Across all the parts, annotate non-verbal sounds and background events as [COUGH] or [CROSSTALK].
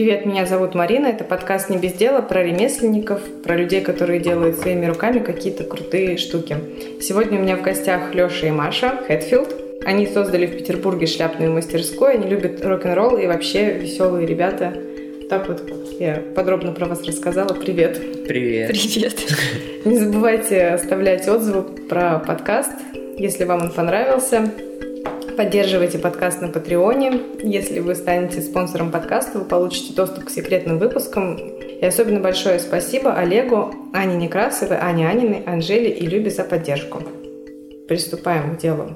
Привет, меня зовут Марина. Это подкаст «Не без дела» про ремесленников, про людей, которые делают своими руками какие-то крутые штуки. Сегодня у меня в гостях Леша и Маша Хэтфилд. Они создали в Петербурге шляпную мастерскую. Они любят рок-н-ролл и вообще веселые ребята. Так вот я подробно про вас рассказала. Привет. Привет. Привет. Не забывайте оставлять отзывы про подкаст, если вам он понравился. Поддерживайте подкаст на Патреоне. Если вы станете спонсором подкаста, вы получите доступ к секретным выпускам. И особенно большое спасибо Олегу, Ане Некрасовой, Ане Аниной, Анжеле и Любе за поддержку. Приступаем к делу.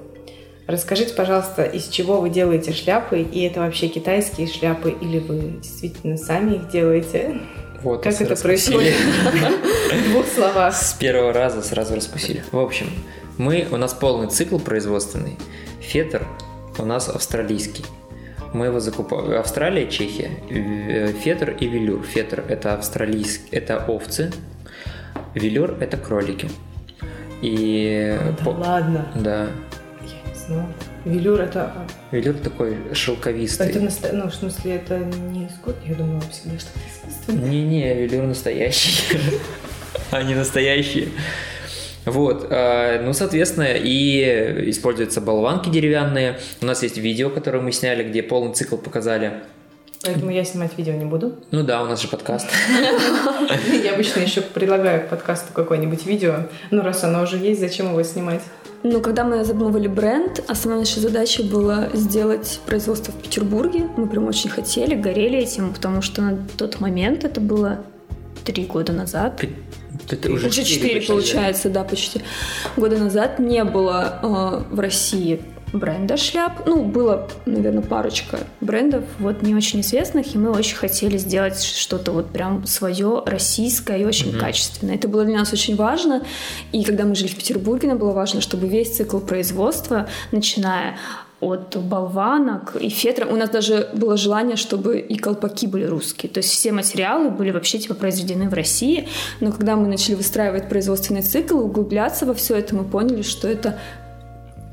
Расскажите, пожалуйста, из чего вы делаете шляпы, и это вообще китайские шляпы, или вы действительно сами их делаете? Вот, как это происходит? В двух словах. С первого раза сразу распустили. В общем, мы, у нас полный цикл производственный. Фетр у нас австралийский. Мы его закупаем. Австралия, Чехия. Э, Фетр и велюр. Фетр – это австралийский, это овцы. Велюр – это кролики. И... Да по- ладно, Да. я не знала. Велюр это... Велюр такой шелковистый. Это наста- ну, в смысле, это не искусство? Я думала всегда, что это искусственное. Не-не, велюр настоящий. [LAUGHS] Они настоящие. Вот, э, ну, соответственно, и используются болванки деревянные. У нас есть видео, которое мы сняли, где полный цикл показали. Поэтому я снимать видео не буду. Ну да, у нас же подкаст. [LAUGHS] Я обычно еще предлагаю к подкасту какое-нибудь видео. Ну, раз оно уже есть, зачем его снимать? Ну, когда мы задумывали бренд, основная наша задача была сделать производство в Петербурге. Мы прям очень хотели, горели этим, потому что на тот момент это было три года назад. Это Уже четыре, почти, получается, да, почти. Года назад не было э, в России бренда шляп. Ну, было, наверное, парочка брендов, вот не очень известных, и мы очень хотели сделать что-то вот прям свое, российское и очень Мгм. качественное. Это было для нас очень важно, и когда мы жили в Петербурге, нам было важно, чтобы весь цикл производства, начиная от болванок и фетра. У нас даже было желание, чтобы и колпаки были русские. То есть все материалы были вообще типа произведены в России. Но когда мы начали выстраивать производственный цикл, углубляться во все это, мы поняли, что это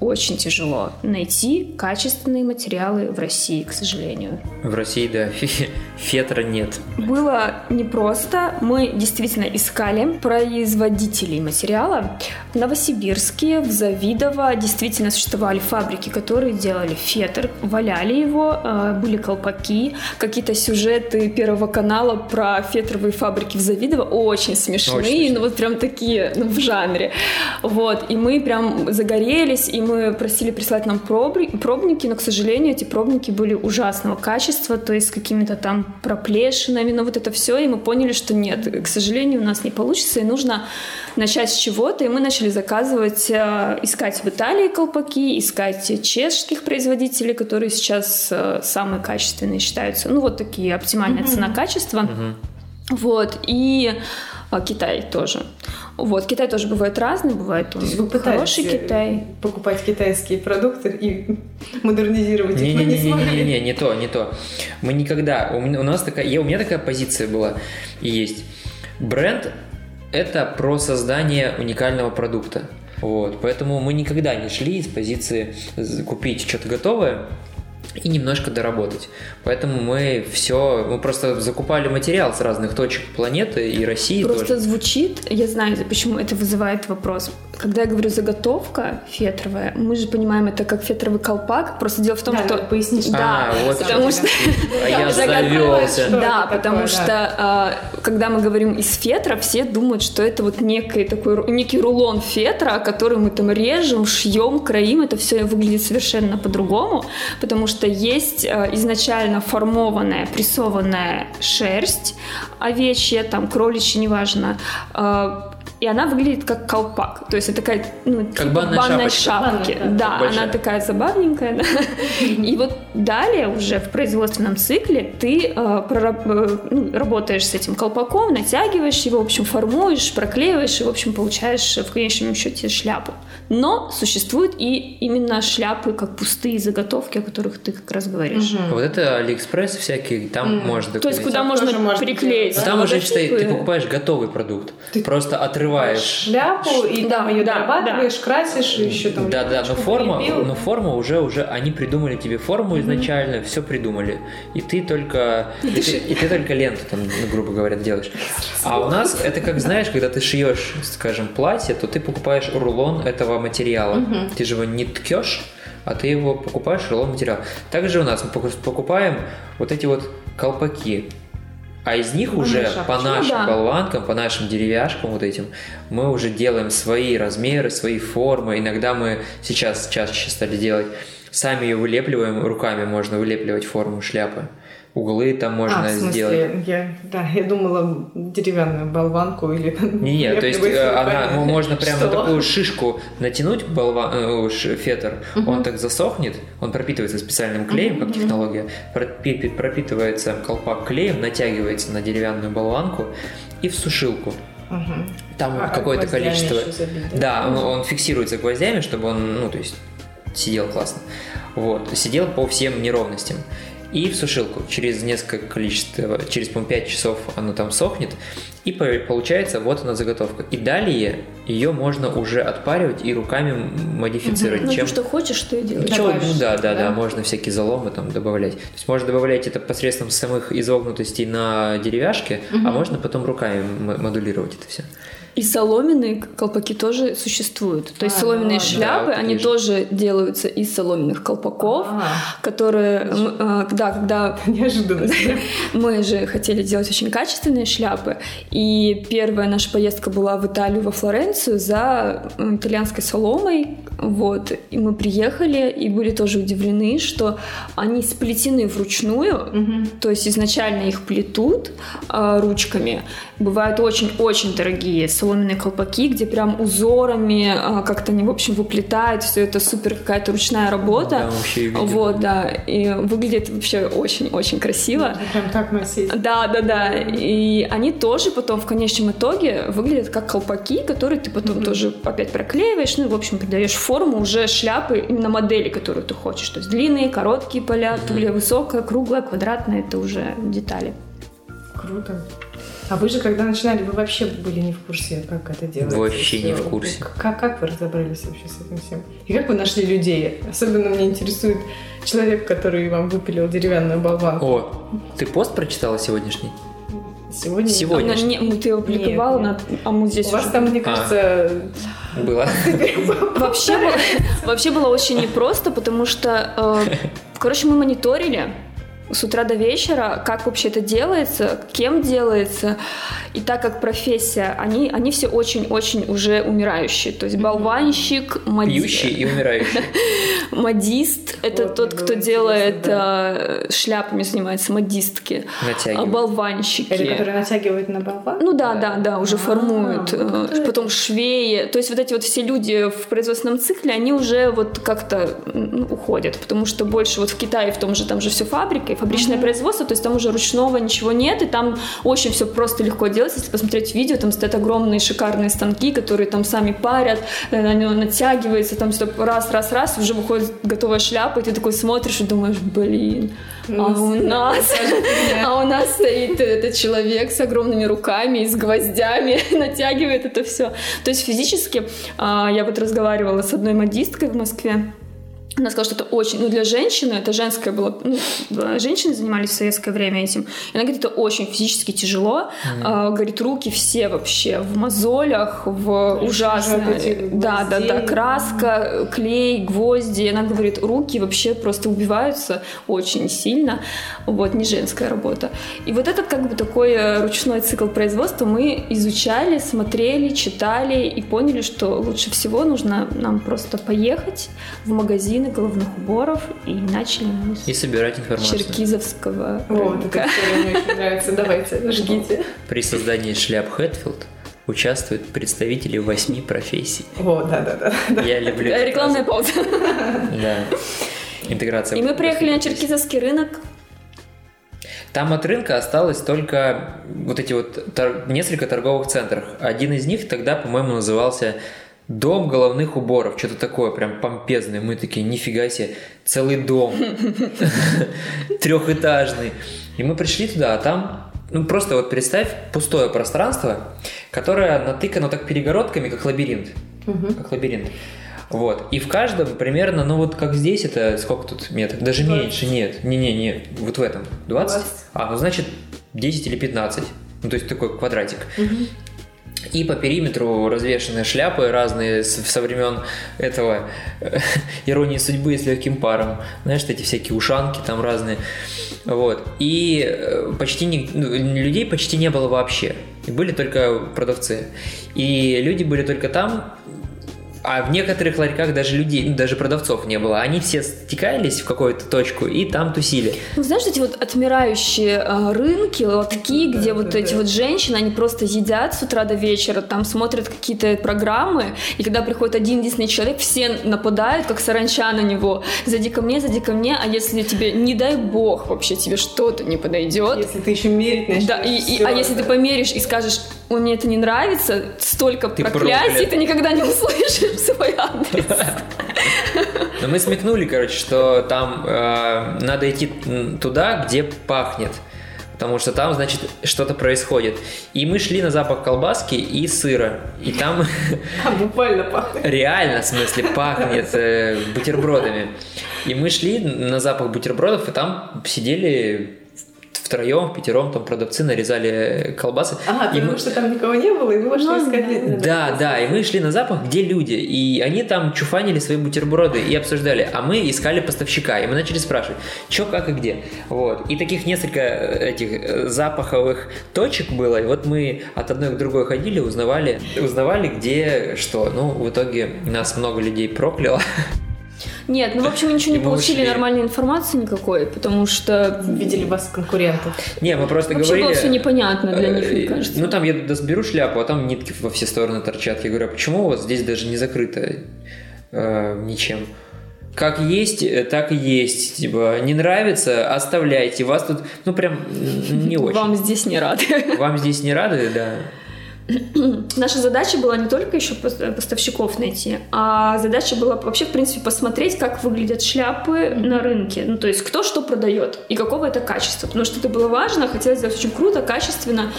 очень тяжело найти качественные материалы в России, к сожалению. В России, да, [LAUGHS] фетра нет. Было непросто. Мы действительно искали производителей материала. В Новосибирске, в Завидово действительно существовали фабрики, которые делали фетр, валяли его, э, были колпаки, какие-то сюжеты Первого канала про фетровые фабрики в Завидово очень смешные, Очень смешно. ну вот прям такие ну, в жанре. Вот, и мы прям загорелись, и мы просили прислать нам пробники, но, к сожалению, эти пробники были ужасного качества, то есть с какими-то там проплешинами, но вот это все, и мы поняли, что нет, к сожалению, у нас не получится, и нужно начать с чего-то, и мы начали заказывать, э, искать в Италии колпаки, искать чешских производителей, которые сейчас э, самые качественные считаются, ну вот такие оптимальная цена-качество. Мгм. Вот, и Китай тоже. Вот, Китай тоже бывает разный, бывает он То есть вы хороший э, Китай. покупать китайские продукты и [LAUGHS] модернизировать их, но не смогли. Не-не-не, не то, не то. Мы никогда, у нас такая, я- у меня такая позиция была и есть. Бренд – это про создание уникального продукта. Вот, поэтому мы никогда не шли из позиции купить что-то готовое и немножко доработать. Поэтому мы все, мы просто закупали материал с разных точек планеты и России Просто тоже. звучит, я знаю, почему это вызывает вопрос. Когда я говорю заготовка фетровая, мы же понимаем это как фетровый колпак. Просто дело в том, Да, что надо пояснить. Да, а, вот потому что А я [LAUGHS] завелся. Да, потому что а, когда мы говорим из фетра, все думают, что это вот некий такой некий рулон фетра, который мы там режем, шьем, краим. Это все выглядит совершенно по-другому, потому что есть а, изначально формованная, прессованная шерсть овечья, там кроличья, неважно. И она выглядит как колпак. То есть это такая, ну, Как типа банная банной шапочка. шапки. Банная, да. Да, Большая. она такая забавненькая. да. И вот далее уже в производственном цикле ты э, прораб- э, ну, работаешь с этим колпаком, натягиваешь его, в общем, формуешь, проклеиваешь и, в общем, получаешь в конечном счете шляпу. Но существуют и именно шляпы, как пустые заготовки, о которых ты как раз говоришь. Мгм. Вот это Алиэкспресс всякий, там Мгм. можно То есть куда можно приклеить Но там уже, считай, ты покупаешь готовый продукт. Ты- Просто отрываешь. шляпу и Да, там ее да, дорабатываешь, красишь, и еще там Да, да, но форма, прилепил. но форма уже, уже, они придумали тебе форму изначально, все придумали. И ты только, и ты, и ты только ленту там, ну, грубо говоря, делаешь. А у нас это как, знаешь, когда ты шьешь, скажем, платье, то ты покупаешь рулон этого материала. Ты же его не ткешь, а ты его покупаешь рулон материала. Также у нас мы поку- покупаем вот эти вот колпаки. А из них уже шапочки. по нашим Да. болванкам, по нашим деревяшкам вот этим, мы уже делаем свои размеры, свои формы. Иногда мы сейчас чаще стали делать, сами ее вылепливаем, руками можно вылепливать форму шляпы. Углы там можно а, в смысле, сделать. я, да, я думала деревянную болванку или... Не, не, то есть э, она, мо- можно прямо Что? такую шишку натянуть, болва, э, фетр, он так засохнет, он пропитывается специальным клеем, как технология, пропи- пропитывается колпак клеем, натягивается на деревянную болванку и в сушилку. Там А, какое-то количество... да? Да, он, он фиксируется гвоздями, чтобы он, ну, то есть, сидел классно. Вот, сидел по всем неровностям. И в сушилку. Через несколько количества, через, по 5 часов оно там сохнет. И по- получается, вот она заготовка. И далее ее можно уже отпаривать и руками модифицировать. Ну, чем... что хочешь, что и делаешь. Добавишь, ну да, да, да, да? можно всякие заломы там добавлять. То есть можно добавлять это посредством самых изогнутостей на деревяшке, а можно потом руками модулировать это все. И соломенные колпаки тоже существуют. То есть А, соломенные да, шляпы, да, они вижу. тоже делаются из соломенных колпаков, А, которые, э, да, когда [LAUGHS] неожиданность. [LAUGHS] мы же хотели делать очень качественные шляпы, и первая наша поездка была в Италию, во Флоренцию за итальянской соломой, вот, и мы приехали и были тоже удивлены, что они сплетены вручную, то есть изначально их плетут а, ручками. Бывают очень-очень дорогие соломенные колпаки, где прям узорами а, как-то они, в общем, выплетают. Все это супер какая-то ручная работа. Да, вообще видел. Вот, да. И выглядит вообще очень-очень красиво. Прям так носить. Да, да, да. И они тоже потом в конечном итоге выглядят как колпаки, которые ты потом тоже опять проклеиваешь, ну, и, в общем, придаешь форму уже шляпы именно модели, которую ты хочешь. То есть длинные, короткие поля, тулья высокая, круглая, квадратная, это уже детали. Круто. А вы же, когда начинали, вы вообще были не в курсе, как это делается? Вообще не в курсе. Как, как вы разобрались вообще с этим всем? И как вы нашли людей? Особенно меня интересует человек, который вам выпилил деревянную болванку. О, ты пост прочитала сегодняшний? Сегодня? Сегодня. А, Конечно. не, ну, ты его опубликовала, Нет, на- а мы здесь У вас уже- там, мне кажется, Было. [LAUGHS] Вообще было, вообще было очень непросто, потому что, э, короче, мы мониторили с утра до вечера, как вообще это делается, кем делается. И так как профессия, они, они все очень-очень уже умирающие. То есть болванщик, моди- Пьющий и умирающий. [LAUGHS] модист — это Вот, тот, было кто делает да. э, шляпами, занимается модистки. А болванщики. Или которые натягивают на болван? Ну да, да, да, уже А, формуют. вот э, это. Потом швеи. То есть вот эти вот все люди в производственном цикле, они уже вот как-то м, уходят, потому что больше вот в Китае в том же, там же все фабрика фабричное производство, то есть там уже ручного ничего нет, и там очень все просто легко делается. Если посмотреть видео, там стоят огромные шикарные станки, которые там сами парят, э, на него натягивается, там все раз, раз, раз, уже выходит готовая шляпа, и ты такой смотришь и думаешь, блин, а у нас, [LAUGHS] а у нас стоит этот человек с огромными руками и с гвоздями, [LAUGHS] натягивает это все. То есть физически а, я вот разговаривала с одной модисткой в Москве. Она сказала, что это очень, ну для женщины, это женское было, ну, женщины занимались в советское время этим. И она говорит, это очень физически тяжело. А, говорит, руки все вообще в мозолях, в ужасно. Да, да, да, краска, клей, гвозди. Она говорит, руки вообще просто убиваются очень сильно. Вот, не женская работа. И вот этот как бы такой э, ручной цикл производства мы изучали, смотрели, читали и поняли, что лучше всего нужно нам просто поехать в магазины головных уборов и начали мы с И собирать информацию. Черкизовского эта рынка. история мне очень нравится. Давайте, жгите. При создании шляп Хэтфилд участвуют представители восьми профессий. О, да-да-да. Я люблю... Рекламная пауза. Да. Интеграция. И мы приехали на черкизовский рынок. Там от рынка осталось только вот эти вот тор- несколько торговых центров. Один из них тогда, по-моему, назывался Дом головных уборов, что-то такое, прям помпезное. Мы такие, нифига себе, целый дом, [LAUGHS] трехэтажный. И мы пришли туда, а там ну, просто вот представь пустое пространство, которое натыкано так перегородками, как лабиринт. Как лабиринт. Вот. И в каждом примерно, ну вот как здесь, это сколько тут метров? Даже 20. меньше, нет. Не-не-не, вот в этом. 20? 20. А, ну значит 10 или 15. Ну, то есть такой квадратик. Мгм. И по периметру развешаны шляпы разные со времен этого [LAUGHS] иронии судьбы с легким паром. Знаешь, эти всякие ушанки там разные. Вот. И э, почти не, ну, людей почти не было вообще. Были только продавцы. И люди были только там, а в некоторых ларьках даже людей, ну, даже продавцов не было. Они все стекались в какую-то точку и там тусили. Ну, знаешь, эти вот отмирающие а, рынки, лотки, где вот да, эти да. вот женщины, они просто едят с утра до вечера, там смотрят какие-то программы, и когда приходит один единственный человек, все нападают, как саранча на него. Зайди ко мне, зайди ко мне, а если тебе, не дай бог, вообще тебе что-то не подойдет, Если ты еще мерить начнешь. да, и, и- а если ты да. померишь и скажешь, ой, мне это не нравится, столько Ты проклятий проклят. ты никогда не услышишь в [LAUGHS] свой адрес. Но мы смекнули, короче, что там э, надо идти туда, где пахнет. Потому что там, значит, что-то происходит. И мы шли на запах колбаски и сыра. И там [LAUGHS] А, буквально пахнет. реально, в смысле, пахнет э, бутербродами. И мы шли на запах бутербродов, и там сидели втроем, пятером, там продавцы нарезали колбасы. Ага, и потому мы- что там никого не было, и вы пошли Ну, искать. да, да, и мы шли на запах, где люди, и они там чуфанили свои бутерброды и обсуждали, а мы искали поставщика, и мы начали спрашивать, что, как и где. Вот. И таких несколько э, этих э, запаховых точек было, и вот мы от одной к другой ходили, узнавали, узнавали, где что. Ну, в итоге нас много людей прокляло. [LAUGHS] Нет, ну, в общем, мы ничего И не мы получили ушли. нормальной информации никакой, потому что Видели вас конкурентов. Не, мы просто вообще говорили... было все непонятно для них, мне э, кажется. Ну, там я разберу шляпу, а там нитки во все стороны торчат. Я говорю, а почему у вас здесь даже не закрыто э, ничем? Как есть, э, так и есть. Типа, не нравится, оставляйте. Вас тут, ну, прям не [LAUGHS] очень. Вам здесь не рады. Вам здесь не рады, да. [CLEARS THROAT] Наша задача была не только еще пос- поставщиков найти, а задача была вообще, в принципе, посмотреть, как выглядят шляпы на рынке. Ну, то есть, кто что продает и какого это качества. Потому что это было важно, хотелось сделать очень круто, качественно.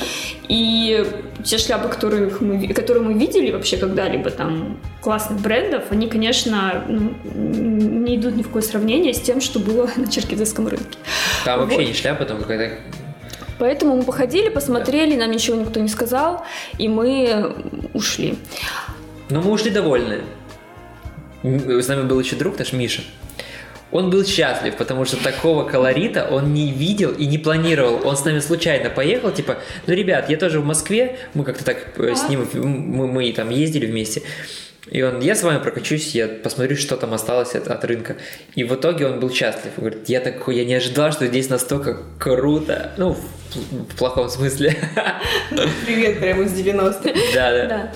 И те шляпы, которых мы, которые мы видели вообще когда-либо там классных брендов, они, конечно, ну, не идут ни в какое сравнение с тем, что было [LAUGHS] на черкизовском рынке. Там вообще Вот. не шляпа, там какая-то... Поэтому мы походили, посмотрели, нам ничего никто не сказал, и мы ушли. Но мы ушли довольны. С нами был еще друг наш Миша. Он был счастлив, потому что такого колорита он не видел и не планировал. Он с нами случайно поехал, типа, ну, ребят, я тоже в Москве, мы как-то так э, с ним, мы, мы там ездили вместе. И он, я с вами прокачусь, я посмотрю, что там осталось от, от рынка. И в итоге он был счастлив. Он говорит, я такой, я не ожидал, что здесь настолько круто. Ну, в, в плохом смысле. [LAUGHS] Привет, прямо из 90-х. Да, да. Да.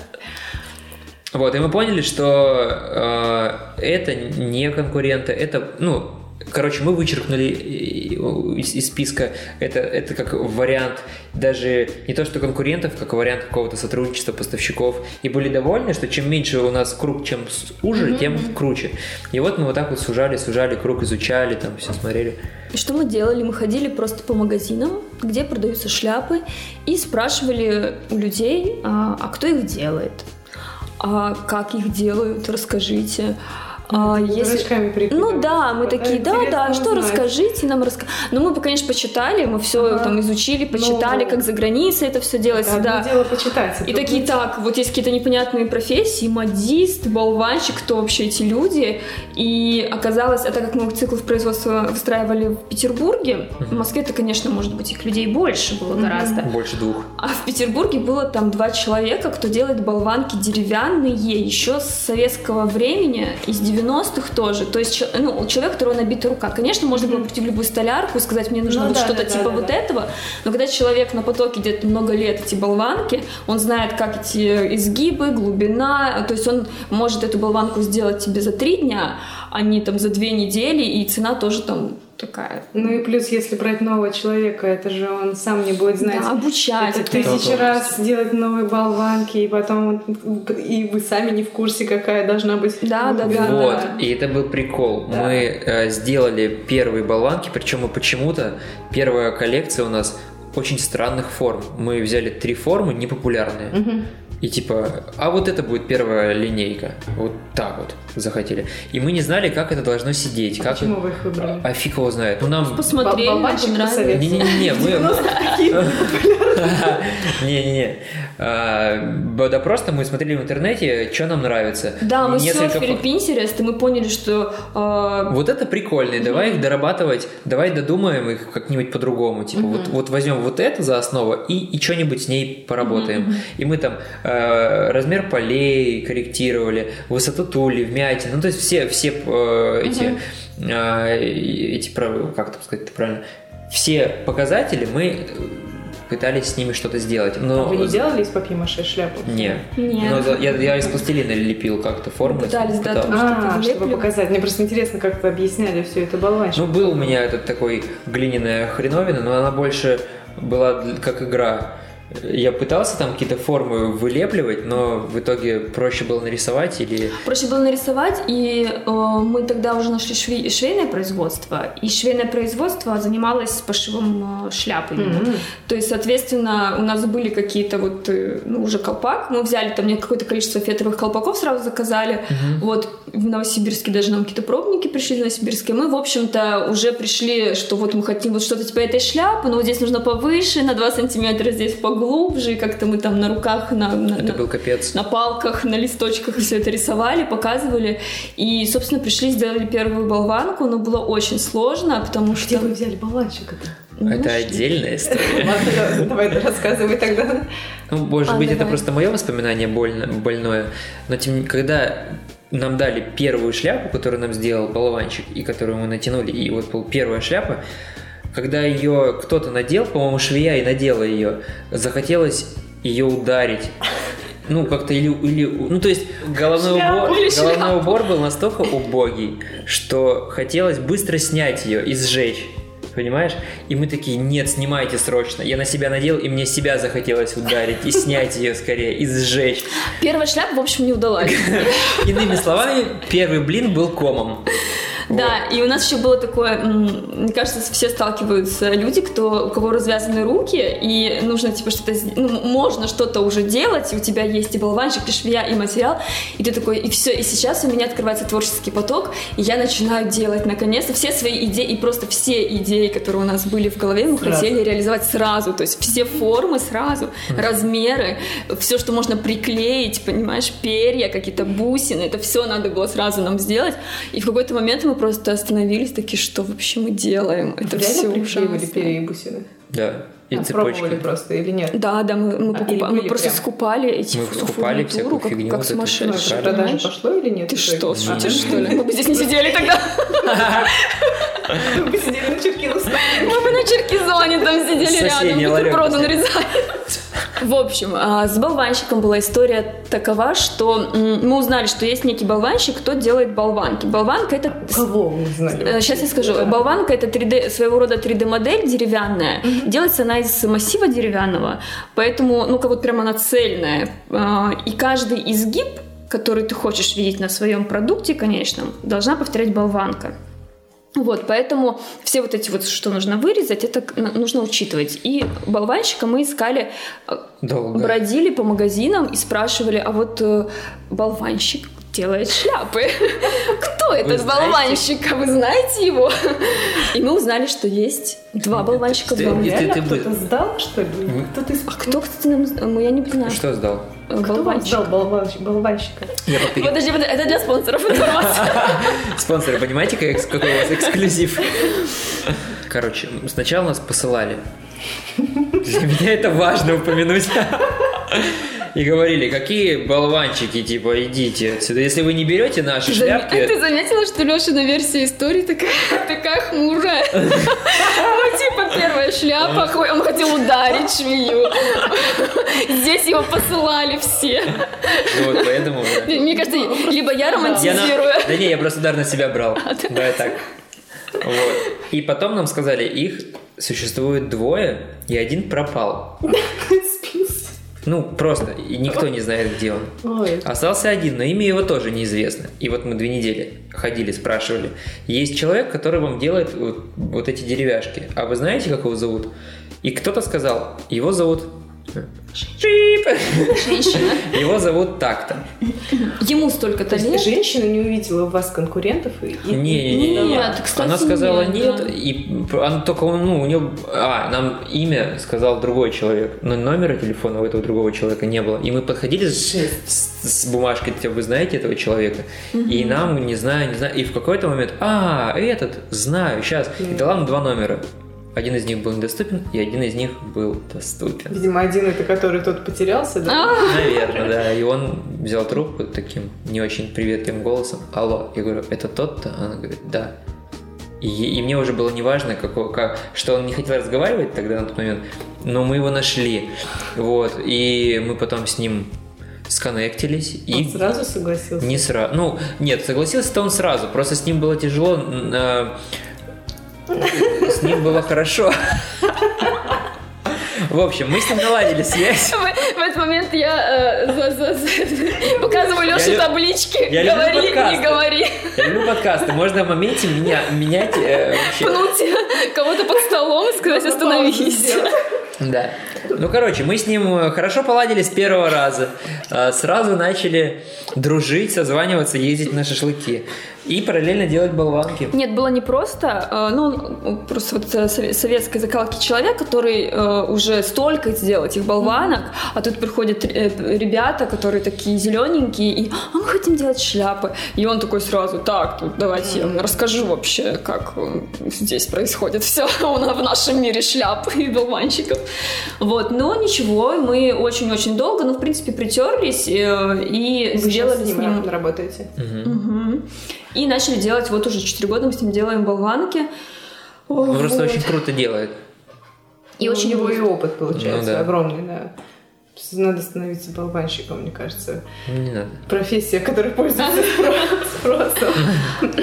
Вот, и мы поняли, что э, это не конкуренты, это, ну, короче, мы вычеркнули из, из списка это, это как вариант даже не то что конкурентов, как вариант какого-то сотрудничества поставщиков. И были довольны, что чем меньше у нас круг, чем уже, тем круче. И вот мы вот так вот сужали, сужали круг, изучали, там все смотрели. И что мы делали? Мы ходили просто по магазинам, где продаются шляпы, и спрашивали у людей, а, а кто их делает? А как их делают? Расскажите. А, если-. Ну да, мы такие, да, интересно да, что узнать. расскажите нам раска... Ну мы, конечно, почитали, мы все Ага. там изучили, почитали, Ну, как за границей это все делается, Одно да. дело почитать. И такие, другое. так, вот есть какие-то непонятные профессии, модист, болванщик, кто вообще эти люди. И оказалось, а так как мы цикл производства выстраивали в Петербурге, в Москве это, конечно, может быть, их людей больше было гораздо. Больше двух. А в Петербурге было там два человека, кто делает болванки деревянные еще с советского времени, из 90-х тоже. То есть, ну, человек, у которого набита рука. Конечно, можно было прийти в любую столярку и сказать, мне нужно Ну вот да, что-то да, типа да, вот да. этого. Но когда человек на потоке где-то много лет эти болванки, он знает, как эти изгибы, глубина. То есть он может эту болванку сделать тебе за три дня, а не там за две недели, и цена тоже там такая. Ну и плюс, если брать нового человека, это же он сам не будет знать. Да, обучать. Это тысячи Да, раз делать новые болванки, и потом и вы сами не в курсе, какая должна быть. Да, да, да. Вот, и это был прикол. Да. Мы э, сделали первые болванки, причем мы почему-то первая коллекция у нас очень странных форм. Мы взяли три формы непопулярные. И типа, а вот это будет первая линейка. Вот так вот захотели. И мы не знали, как это должно сидеть. Как... Почему вы их выбрали? А фиг его знает. Ну нам... Посмотрели, понравилось. посоветовал. Не-не-не, мы... [LAUGHS] Не-не-не. А, Да просто мы смотрели в интернете, что нам нравится. Да, мы фо- Pinterest, и мы поняли, что э, Вот это прикольно, давай их дорабатывать, давай додумаем их как-нибудь по-другому. Типа, вот, возьмем вот это за основу и, что-нибудь с ней поработаем. И мы там размер полей корректировали, высоту тули, вмятин, ну то есть все, все э, эти, э, эти, как это сказать правильно, все показатели мы пытались с ними что-то сделать. Но Вы не делали из папье-маше шляпу? Не. Нет. Но за- я, я из пластилина лепил как-то форму. Пытались, да, пытался. тоже. А, чтобы показать. Мне просто интересно, как вы объясняли все это болванчик. Ну, был у меня этот такой глиняная хреновина, но она больше была как игра. Я пытался там какие-то формы вылепливать, но в итоге проще было нарисовать или... Проще было нарисовать, и э, мы тогда уже нашли шве- швейное производство, и швейное производство занималось пошивом э, шляпы. Мгм. То есть, соответственно, у нас были какие-то вот, э, ну, уже колпак, мы взяли там не- какое-то количество фетровых колпаков, сразу заказали, вот, в Новосибирске даже нам какие-то пробники пришли в Новосибирске, мы, в общем-то, уже пришли, что вот мы хотим вот что-то типа этой шляпы, но вот здесь нужно повыше, на 2 сантиметра, здесь поглубже, и как-то мы там на руках, на, на- Это был капец. на палках, на листочках все это рисовали, показывали. И, собственно, пришли, сделали первую болванку, но было очень сложно, потому что... Где вы взяли болванчик-то? Ну, Это что- отдельная история. [LAUGHS] Ладно, давай рассказывай тогда. Ну, может А, быть, это просто мое воспоминание больно, больное. Но тем не когда нам дали первую шляпу, которую нам сделал болванчик, и которую мы натянули, и вот была первая шляпа, когда ее кто-то надел, по-моему, швея и надела ее, захотелось ее ударить. Ну, как-то или, или... Ну, то есть головной Шляпу убор, или головной шляпу. убор был настолько убогий, что хотелось быстро снять ее и сжечь. Понимаешь? И мы такие, нет, снимайте срочно. Я на себя надел, и мне себя захотелось ударить и снять ее скорее, и сжечь. Первая шляпа, в общем, не удалась. [LAUGHS] Иными словами, первый блин был комом. Да, и у нас еще было такое, мне кажется, все сталкиваются люди, кто, у кого развязаны руки, и нужно типа что-то, ну, можно что-то уже делать, и у тебя есть и болванчик, и швея, и материал, и ты такой, и все, и сейчас у меня открывается творческий поток, и я начинаю делать, наконец-то, все свои идеи, и просто все идеи, которые у нас были в голове, мы Сразу. хотели реализовать сразу, то есть все формы сразу, размеры, все, что можно приклеить, понимаешь, перья, какие-то бусины, это все надо было сразу нам сделать, и в какой-то момент мы просто остановились, такие, что вообще мы делаем, это все Реально приклеивали ужасно. перья и бусины? Да. И А, цепочки. Пробовали просто или нет? Да, да, мы, мы, А, покупа- или мы просто прям? скупали эти Мы скупали фурнитуру, всякую как, фигню как вот эту. Ну, сумасшедшие, а понимаешь? пошло или нет? Ты что, А, шутишь, что ли? Мы бы здесь не сидели тогда. [LAUGHS] Вы бы сидели на Черкиновском. Мы бы на Черкизоне там сидели рядом, бутерброды посмотри. нарезали. В общем, а, с болванщиком была история такова, что мы узнали, что есть некий болванщик, кто делает болванки. Болванка это... Кого вы узнали? Сейчас я скажу. Да. Болванка это 3D, своего рода 3D-модель деревянная. Делается она из массива деревянного, поэтому, ну, как вот прямо она цельная. А, И каждый изгиб, который ты хочешь видеть на своем продукте конечном, должна повторять болванка. Вот, поэтому все вот эти вот, что нужно вырезать, это нужно учитывать. И болванщика мы искали, э, Долго. бродили по магазинам и спрашивали, а вот э, болванщик делает шляпы. [LAUGHS] Кто этот знаете? болванщик? А вы знаете его? [LAUGHS] И мы узнали, что есть два болванщика в кто-то сдал, что ли? Кто-то из... А кто, кстати, нам... Я не знаю. Что сдал? Кто вам Болванщик. сдал болванщ- болванщика? Я Подожди, подожди, это для спонсоров информация. [LAUGHS] Спонсоры, понимаете, как, какой у вас эксклюзив? Короче, сначала нас посылали. Для меня это важно упомянуть. И говорили, какие болванчики, типа, идите отсюда. Если вы не берете наши Ты зам- шляпки... Ты заметила, что Лешина версия истории такая, [LAUGHS] такая хмурая? [LAUGHS] Ну, типа, первая шляпа, он хотел ударить швею. Здесь его посылали все. Вот поэтому... Мне кажется, либо я романтизирую. Да не, я просто удар на себя брал. [LAUGHS] Да, так. Вот. И потом нам сказали, их существует двое, и один пропал. Ну, просто, и никто не знает, где он. Ой, Остался один, но имя его тоже неизвестно. И вот мы две недели ходили, спрашивали. Есть человек, который вам делает вот, вот эти деревяшки. А вы знаете, как его зовут? И кто-то сказал, его зовут. Женщина. Его зовут так-то. Ему столько-то лет. женщина не увидела в вас конкурентов и... Не, не, не, Нет, кстати, Она сказала нет, нет, да. и она только, ну, у нее, а, нам имя сказал другой человек, но номера телефона у этого другого человека не было. И мы подходили с, с- с бумажкой, типа, вы знаете этого человека? И нам, не знаю, не знаю, и в какой-то момент, а, этот, знаю, сейчас. И дала нам два номера. Один из них был недоступен, и один из них был доступен. Видимо, один это который тот потерялся, да? А, Наверное, да. И он взял трубку таким не очень приветливым голосом. Алло. Я говорю, это тот-то? Она говорит, да. И, и мне уже было неважно, какой, как, что он не хотел разговаривать тогда на тот момент, но мы его нашли. Вот. И мы потом с ним сконнектились. Он И сразу согласился? не сразу. Ну, нет, согласился-то он сразу. Просто с ним было тяжело. э, С ним было хорошо. В общем, мы с ним наладили связь. В в этот момент я э, за- за- за- показываю Леше лю- таблички. я Говори, не говори. Я люблю подкасты. Можно в моменте меня, менять э, вообще. Пнуть кого-то под столом и сказать остановись. Да. Ну, короче, мы с ним э, хорошо поладили с первого раза. Э, Сразу начали дружить, созваниваться, ездить на шашлыки. И параллельно делать болванки. Нет, было не просто, э, ну, он просто вот сове- советской закалки человек, который уже столько сделал этих болванок, а тут приходят ребята, которые такие зелененькие, и а мы хотим делать шляпы. И он такой сразу, так, давайте я вам расскажу вообще, как здесь происходит все [LAUGHS] в нашем мире шляп и болванщиков. Вот, но ничего, мы очень-очень долго, ну, в принципе, притерлись э, и Вы сделали с с ним... ним работаете? Мгм. И начали делать, вот уже 4 года мы с ним делаем болванки. Он Ну, просто Вот. очень круто делает. И Ну, очень у него его- и опыт получается Ну да. огромный, да. Надо становиться болванщиком, мне кажется. Ну, Не надо. Профессия, которая пользуется спро- спросом.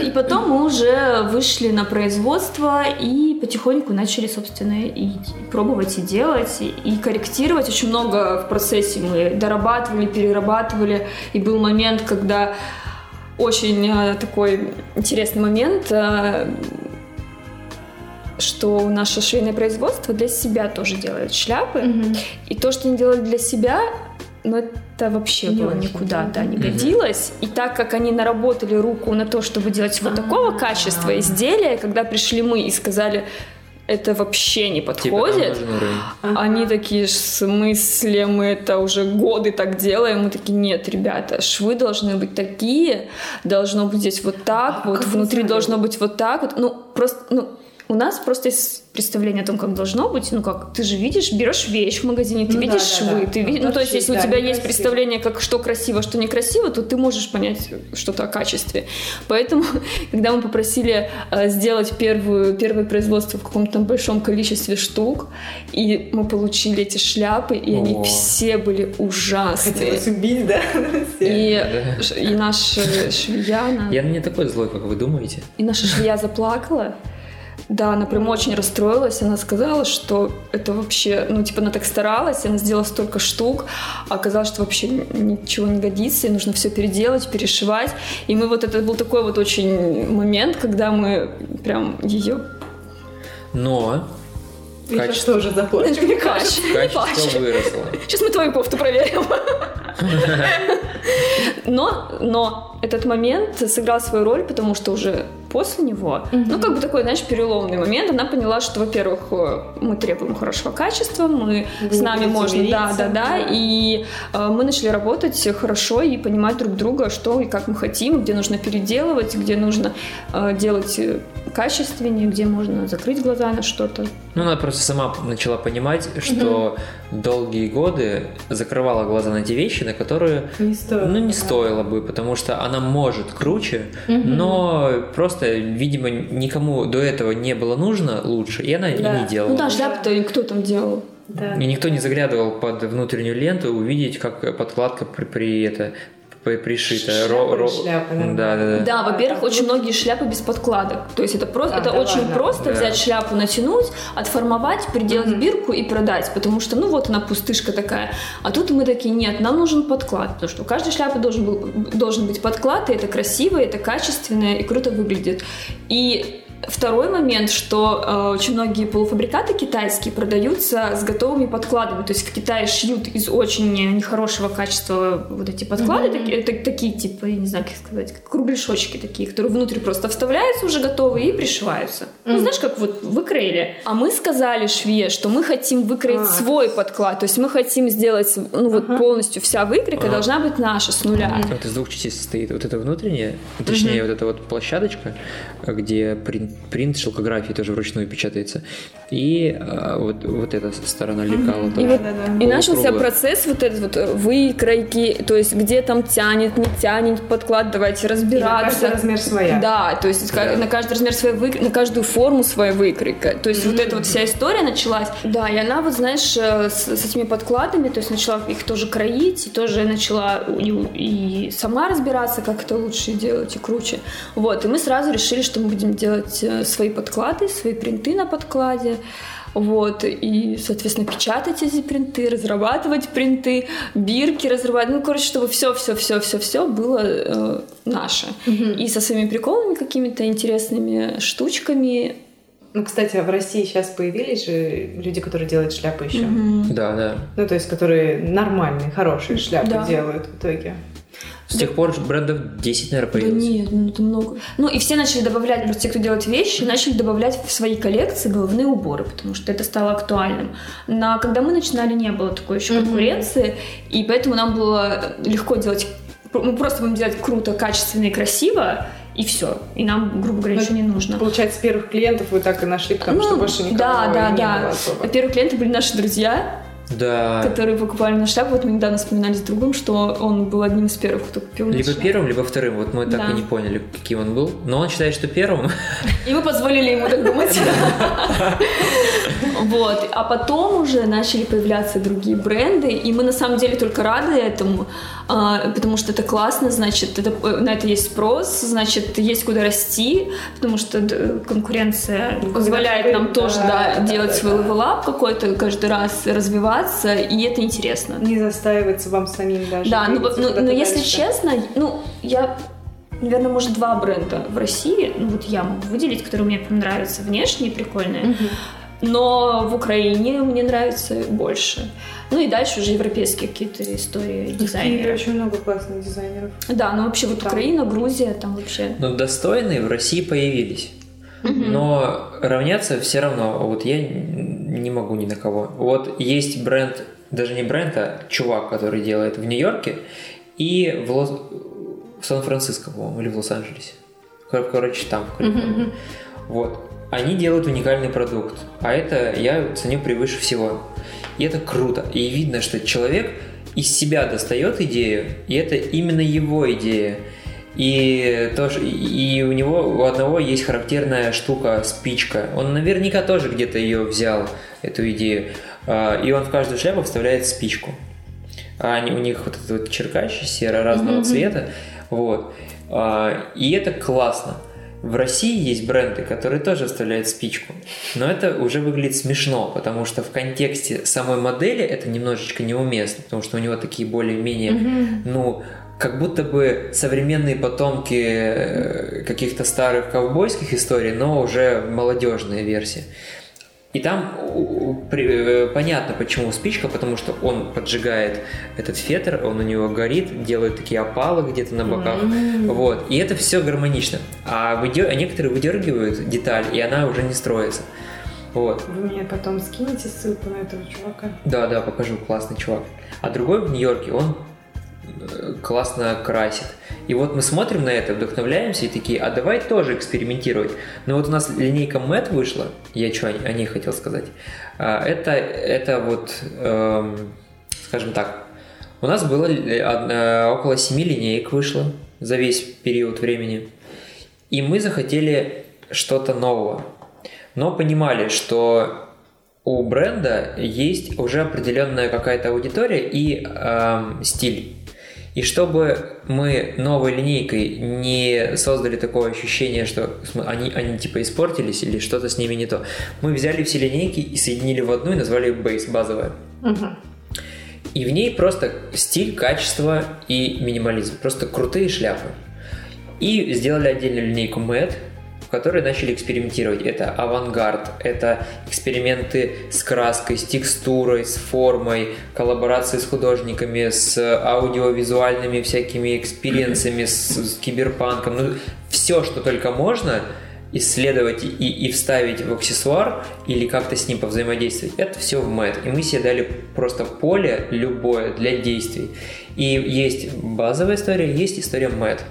И потом мы уже вышли на производство и потихоньку начали, собственно, и пробовать и делать, и, и корректировать. Очень много в процессе мы дорабатывали, перерабатывали. И был момент, когда очень э, такой интересный момент, э, что наше швейное производство для себя тоже делает шляпы. И то, что они делали для себя, ну это вообще Не было очень, никуда, да. да, не Мгм. годилось. И так как они наработали руку на то, чтобы делать вот такого А. качества изделия, когда пришли мы и сказали, это вообще не Типа, подходит, нужен уровень. они такие, в смысле, мы это уже годы так делаем. Мы такие, нет, ребята, швы должны быть такие, должно быть здесь вот так, А вот внутри знали? должно быть вот так вот. Ну, просто, ну, у нас просто есть представление о том, как должно быть. Ну, как, ты же видишь, берешь вещь в магазине, ты Ну видишь да, швы, да. ты видишь, ну, то есть, если у да, тебя есть представление, как что красиво, что некрасиво, то ты можешь понять что-то о качестве. Поэтому, [LAUGHS] когда мы попросили э, сделать первую, первое производство в каком-то большом количестве штук, и мы получили эти шляпы, и они О. все были ужасные. Хотелось убить, да? [LAUGHS] И, и наша швея, она- Я не такой злой, как вы думаете. и наша швея заплакала. Да, она прям очень расстроилась. Она сказала, что это вообще, ну, типа, она так старалась, она сделала столько штук, а оказалось, что вообще ничего не годится, и нужно все переделать, перешивать. И мы вот это был такой вот очень момент, когда мы прям ее Но Я качество, тоже заплачу, мне кажется. качество выросло. [LAUGHS] Сейчас мы твою кофту проверим. [LAUGHS] Но, но этот момент сыграл свою роль, потому что уже после него, ну, как бы такой, знаешь, переломный момент, она поняла, что, во-первых, э, мы требуем хорошего качества, мы Вы с нами можно, да, мириться, да, да, да. и э, мы начали работать хорошо и понимать друг друга, что и как мы хотим, где нужно переделывать, где нужно э, делать э, качественнее, где можно закрыть глаза на что-то. Ну, она просто сама начала понимать, что долгие годы закрывала глаза на те вещи, на которые Не стоит. ну, не стоило бы, потому что она может круче, но просто, видимо, никому до этого не было нужно лучше, и она Да. и не делала. Ну да, шляпу-то кто там делал? Да. И никто не заглядывал под внутреннюю ленту увидеть, как подкладка при, при это при- пришита. Шляпа, шляпа, нормально. да, да, да. Да, во-первых, очень многие шляпы без подкладок. То есть это просто, А, это да очень ладно? просто Да. взять шляпу, натянуть, отформовать, приделать Мгм. бирку и продать, потому что, ну вот она пустышка такая. А тут мы такие, нет, нам нужен подклад, потому что у каждой шляпы должен, был, должен быть подклад, и это красиво, и это качественно, и круто выглядит. И Второй момент, что э, очень многие полуфабрикаты китайские продаются с готовыми подкладами. То есть в Китае шьют из очень нехорошего качества вот эти подклады, mm-hmm. такие, так, такие типа, я не знаю, как сказать, как кругляшочки такие, которые внутрь просто вставляются уже готовые и пришиваются. Mm-hmm. Ну, знаешь, как вот выкроили. А мы сказали шве, что мы хотим выкроить а, свой подклад. То есть мы хотим сделать, ну вот uh-huh. полностью вся выкройка uh-huh. должна быть наша с нуля. Uh-huh. Это из двух частей состоит. Вот это внутренняя, точнее, uh-huh. вот эта вот площадочка, где принт, принт шелкографии тоже вручную печатается. И а, вот, вот эта сторона лекала. Uh-huh. И, вот, и начался процесс вот этот вот выкройки, то есть где там тянет, не тянет подклад, давайте разбираться. И на каждый размер своя. Да, то есть да. на каждый размер своя выкройка, на каждую форму своя выкройка. То есть mm-hmm. вот эта вот вся история началась. Да, и она вот, знаешь, э, с, с этими подкладами, то есть начала их тоже кроить, и тоже начала и, и сама разбираться, как это лучше делать и круче. Вот, и мы сразу решили, что мы будем делать э, свои подклады, свои принты на подкладе. Вот, и, соответственно, печатать эти принты, разрабатывать принты, бирки разрабатывать, ну, короче, чтобы все-все-все-все-все было э, наше. Mm-hmm. И со своими приколами какими-то интересными штучками. Ну, кстати, в России сейчас появились же люди, которые делают шляпы еще. Mm-hmm. Да, да. Ну, то есть, которые нормальные, хорошие шляпы да. делают в итоге. С тех пор брендов 10, наверное, появилось. Да нет, ну это много. Ну и все начали добавлять, просто те, кто делает вещи, начали добавлять в свои коллекции головные уборы, потому что это стало актуальным. Но когда мы начинали, не было такой еще конкуренции, mm-hmm. и поэтому нам было легко делать мы просто будем делать круто, качественно и красиво, и все. И нам, грубо говоря, ничего не нужно. Получается, первых клиентов вы так и нашли, потому ну, что больше никого да, да, не да. было особо. Первые клиенты были наши друзья, да. которые покупали на шляпу. Вот мы недавно вспоминали с другом, что он был одним из первых, кто купил Либо шляпу. первым, либо вторым. Вот мы да. так и не поняли, каким он был. Но он считает, что первым. И мы позволили ему так думать. [LAUGHS] Вот. А потом уже начали появляться другие бренды, и мы на самом деле только рады этому, а, потому что это классно, значит, это, на это есть спрос, значит, есть куда расти, потому что конкуренция позволяет нам тоже да, делать свой level up какой-то каждый раз, развиваться, и это интересно. Не застаиваться вам самим даже. Да, ну, ну, но если честно, ну, я наверное, может, два бренда в России, ну вот я могу выделить, которые мне прям нравятся внешне и прикольные. Uh-huh. Но в Украине мне нравится больше. Ну и дальше уже европейские какие-то истории дизайнеров. очень много классных дизайнеров. Да, ну вообще вот там. Украина, Грузия, там вообще. Но достойные в России появились. Но равняться все равно, вот я не могу ни на кого. Вот есть бренд, даже не бренд, а чувак, который делает в Нью-Йорке и в, Лос... в Сан-Франциско, по-моему, или в Лос-Анджелесе. Короче, там, в Калифорнии. Угу. Вот они делают уникальный продукт, а это я ценю превыше всего. И это круто. И видно, что человек из себя достает идею, и это именно его идея. И, тоже, и у него у одного есть характерная штука, спичка. Он наверняка тоже где-то ее взял, эту идею. А, и он в каждую шляпу вставляет спичку. А они, у них вот этот вот черкач серо разного mm-hmm. цвета. Вот. А, и это классно. В России есть бренды, которые тоже вставляют спичку, но это уже выглядит смешно, потому что в контексте самой модели это немножечко неуместно, потому что у него такие более-менее, mm-hmm. ну, как будто бы современные потомки э, каких-то старых ковбойских историй, но уже молодежная версия. И там э, понятно, почему спичка, потому что он поджигает этот фетр, он у него горит, делает такие опалы где-то на боках, mm-hmm. вот. И это все гармонично. А, выдер... а некоторые выдергивают деталь, и она уже не строится. Вот. Вы мне потом скинете ссылку на этого чувака? Да, да, покажу, классный чувак. А другой в Нью-Йорке, он классно красит. И вот мы смотрим на это, вдохновляемся и такие, а давай тоже экспериментировать. Но вот у нас линейка Мэтт вышла, я что о ней хотел сказать. А, это, это вот, эм, скажем так, у нас было э, около семи линеек вышло за весь период времени. И мы захотели что-то нового. Но понимали, что у бренда есть уже определенная какая-то аудитория и эм, стиль. И чтобы мы новой линейкой не создали такое ощущение, что они, они типа испортились или что-то с ними не то, мы взяли все линейки и соединили в одну и назвали ее бейс, базовая. Угу. И в ней просто стиль, качество и минимализм. Просто крутые шляпы. И сделали отдельную линейку Mad, которые начали экспериментировать. Это авангард, это эксперименты с краской, с текстурой, с формой, коллаборации с художниками, с аудиовизуальными всякими experience ами, с, с киберпанком. Ну, все, что только можно – исследовать и, и вставить в аксессуар или как-то с ним повзаимодействовать, это все в мэтт. И мы себе дали просто поле любое для действий. И есть базовая история, есть история мэтт.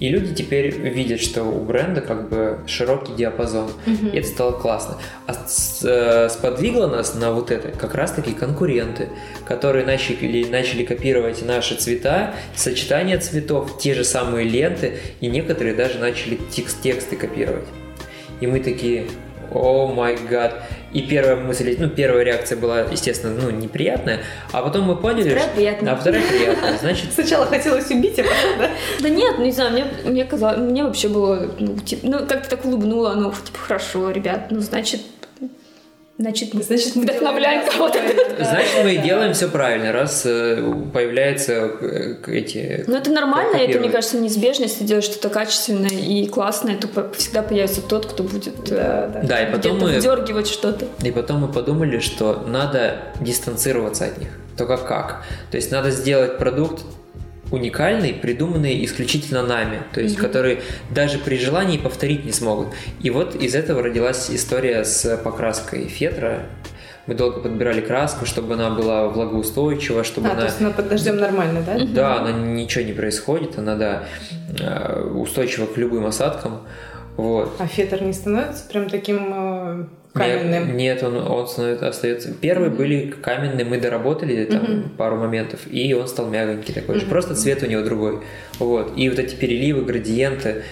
И люди теперь видят, что у бренда как бы широкий диапазон. Mm-hmm. И это стало классно. А с, э, сподвигло нас на вот это как раз-таки конкуренты, которые начали, начали копировать наши цвета, сочетание цветов, те же самые ленты, и некоторые даже начали текст, тексты копировать. И мы такие, о май гад. И первая мысль, ну, первая реакция была, естественно, ну, неприятная, а потом мы поняли, вторая что... приятная. А вторая приятная, значит... [LAUGHS] Сначала хотелось убить, а потом, да? Да нет, ну, не знаю, мне, мне казалось, мне вообще было, ну, типа, ну, как-то так улыбнула, ну, типа, хорошо, ребят, ну, значит, Значит, мы Значит, мы вдохновляем кого-то. Значит, мы делаем все правильно, раз э, появляются э, эти... Ну, это нормально, это, мне кажется, неизбежно. Если делаешь что-то качественное и классное, то всегда появится тот, кто будет Да, да. Да, и потом мы... вдергивать что-то. И потом мы подумали, что надо дистанцироваться от них. Только как? То есть надо сделать продукт уникальный, придуманный исключительно нами, то есть который даже при желании повторить не смогут. И вот из этого родилась история с покраской фетра. Мы долго подбирали краску, чтобы она была влагоустойчива, чтобы А, она... то есть она под дождем нормально, да? Да, она ничего не происходит, она да, э, устойчива к любым осадкам. Вот. А фетр не становится прям таким э, каменным? Нет, он, он становится, остается. Первые были каменные, мы доработали там пару моментов, и он стал мягонький такой же. Просто цвет у него другой. Вот. И вот эти переливы, градиенты,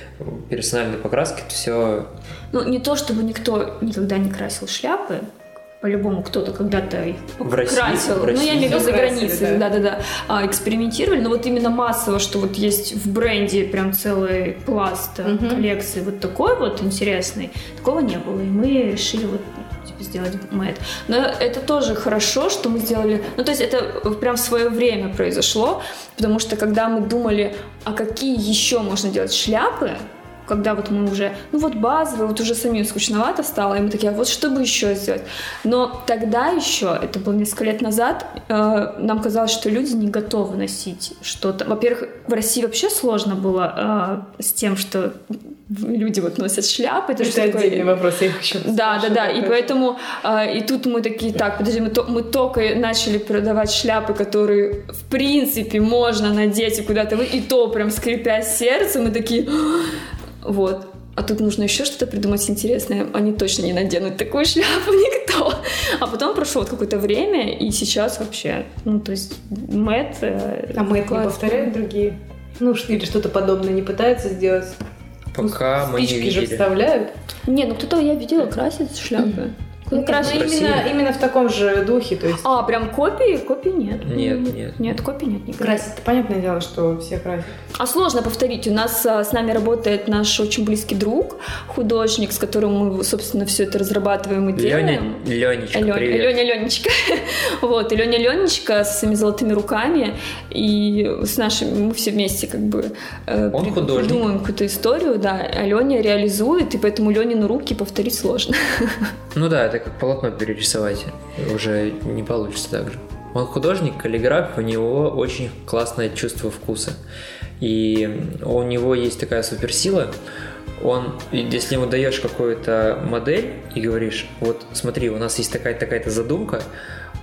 персональные покраски, это все. Ну, не то, чтобы никто никогда не красил шляпы, по-любому кто-то когда-то их В России- красил. в Ну, я имею в виду за границей, да. да-да-да, а, экспериментировали, но вот именно массово, что вот есть в бренде прям целый пласт э, Мгм. коллекции вот такой вот интересный, такого не было, и мы решили вот типа, сделать мэтт. Но это тоже хорошо, что мы сделали, ну, то есть это прям в свое время произошло, потому что когда мы думали, а какие еще можно делать шляпы, когда вот мы уже, ну вот базовые, вот уже самим скучновато стало, и мы такие, а вот что бы еще сделать? Но тогда еще, это было несколько лет назад, э, нам казалось, что люди не готовы носить что-то. Во-первых, в России вообще сложно было э, с тем, что люди вот носят шляпы. Это такое- отдельный вопрос, я их еще да, да, да. И поэтому э, и тут мы такие, так, подожди, мы, то- мы только начали продавать шляпы, которые в принципе можно надеть и куда-то вы, и то прям скрипя сердце, мы такие, вот. А тут нужно еще что-то придумать интересное. Они точно не наденут такую шляпу [LAUGHS] никто. А потом прошло вот какое-то время, и сейчас вообще, ну, то есть, Мэтт... э, А мы это не классно. повторяют другие? Ну, что- или что-то подобное не пытаются сделать? Пока Ну, мы не спички же видели. вставляют. Не, ну кто-то, я видела, красит шляпы. Куда Нет, красит? ну, именно, именно в таком же духе, то есть А, прям копии? Копий нет. Нет, нет. Нет, копий нет никаких. красить, понятное дело, что все красят. А сложно повторить. У нас а, с нами работает наш очень близкий друг, художник, с которым мы, собственно, все это разрабатываем и Леня, делаем. Ленечка, Алё- привет. Леня Ленечка. [LAUGHS] Вот, и Леня Ленечка с своими золотыми руками, и с нашими, мы все вместе как бы э, Он художник. придумываем какую-то историю, да, а Леня реализует, и поэтому Ленину руки повторить сложно. [LAUGHS] Ну да, это как полотно перерисовать. Уже не получится так же. Он художник, каллиграф, у него очень классное чувство вкуса. И у него есть такая суперсила. Он, если ему даешь какую-то модель и говоришь, вот смотри, у нас есть такая-то такая-то задумка,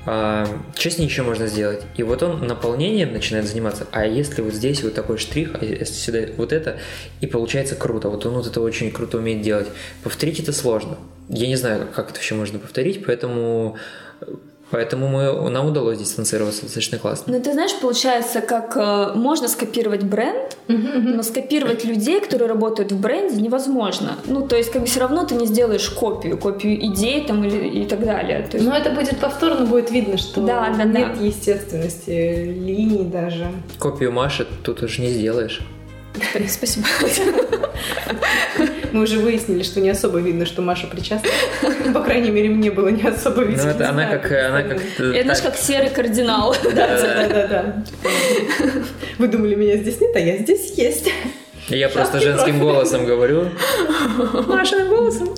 а, что еще можно сделать? И вот он наполнением начинает заниматься. А если вот здесь вот такой штрих, а если сюда вот это, и получается круто. Вот он вот это очень круто умеет делать. Повторить это сложно. Я не знаю, как это вообще можно повторить, поэтому, поэтому мы, нам удалось дистанцироваться достаточно классно. Ну, ты знаешь, получается, как э, можно скопировать бренд, но скопировать людей, которые работают в бренде, невозможно. Ну, то есть, как бы все равно ты не сделаешь копию, копию идей там или и так далее. То есть, Но это будет повторно, будет видно, что Да, да, нет да. естественности линий даже. Копию Маши тут уже не сделаешь. спасибо. [LAUGHS] Мы уже выяснили, что не особо видно, что Маша причастна. По крайней мере, мне было не особо видно. Ну, это она как, она как Я, знаешь, как серый кардинал. [LAUGHS] Да, да, да, да. Вы думали, меня здесь нет, а я здесь есть. Я просто женским голосом говорю. Машиным голосом.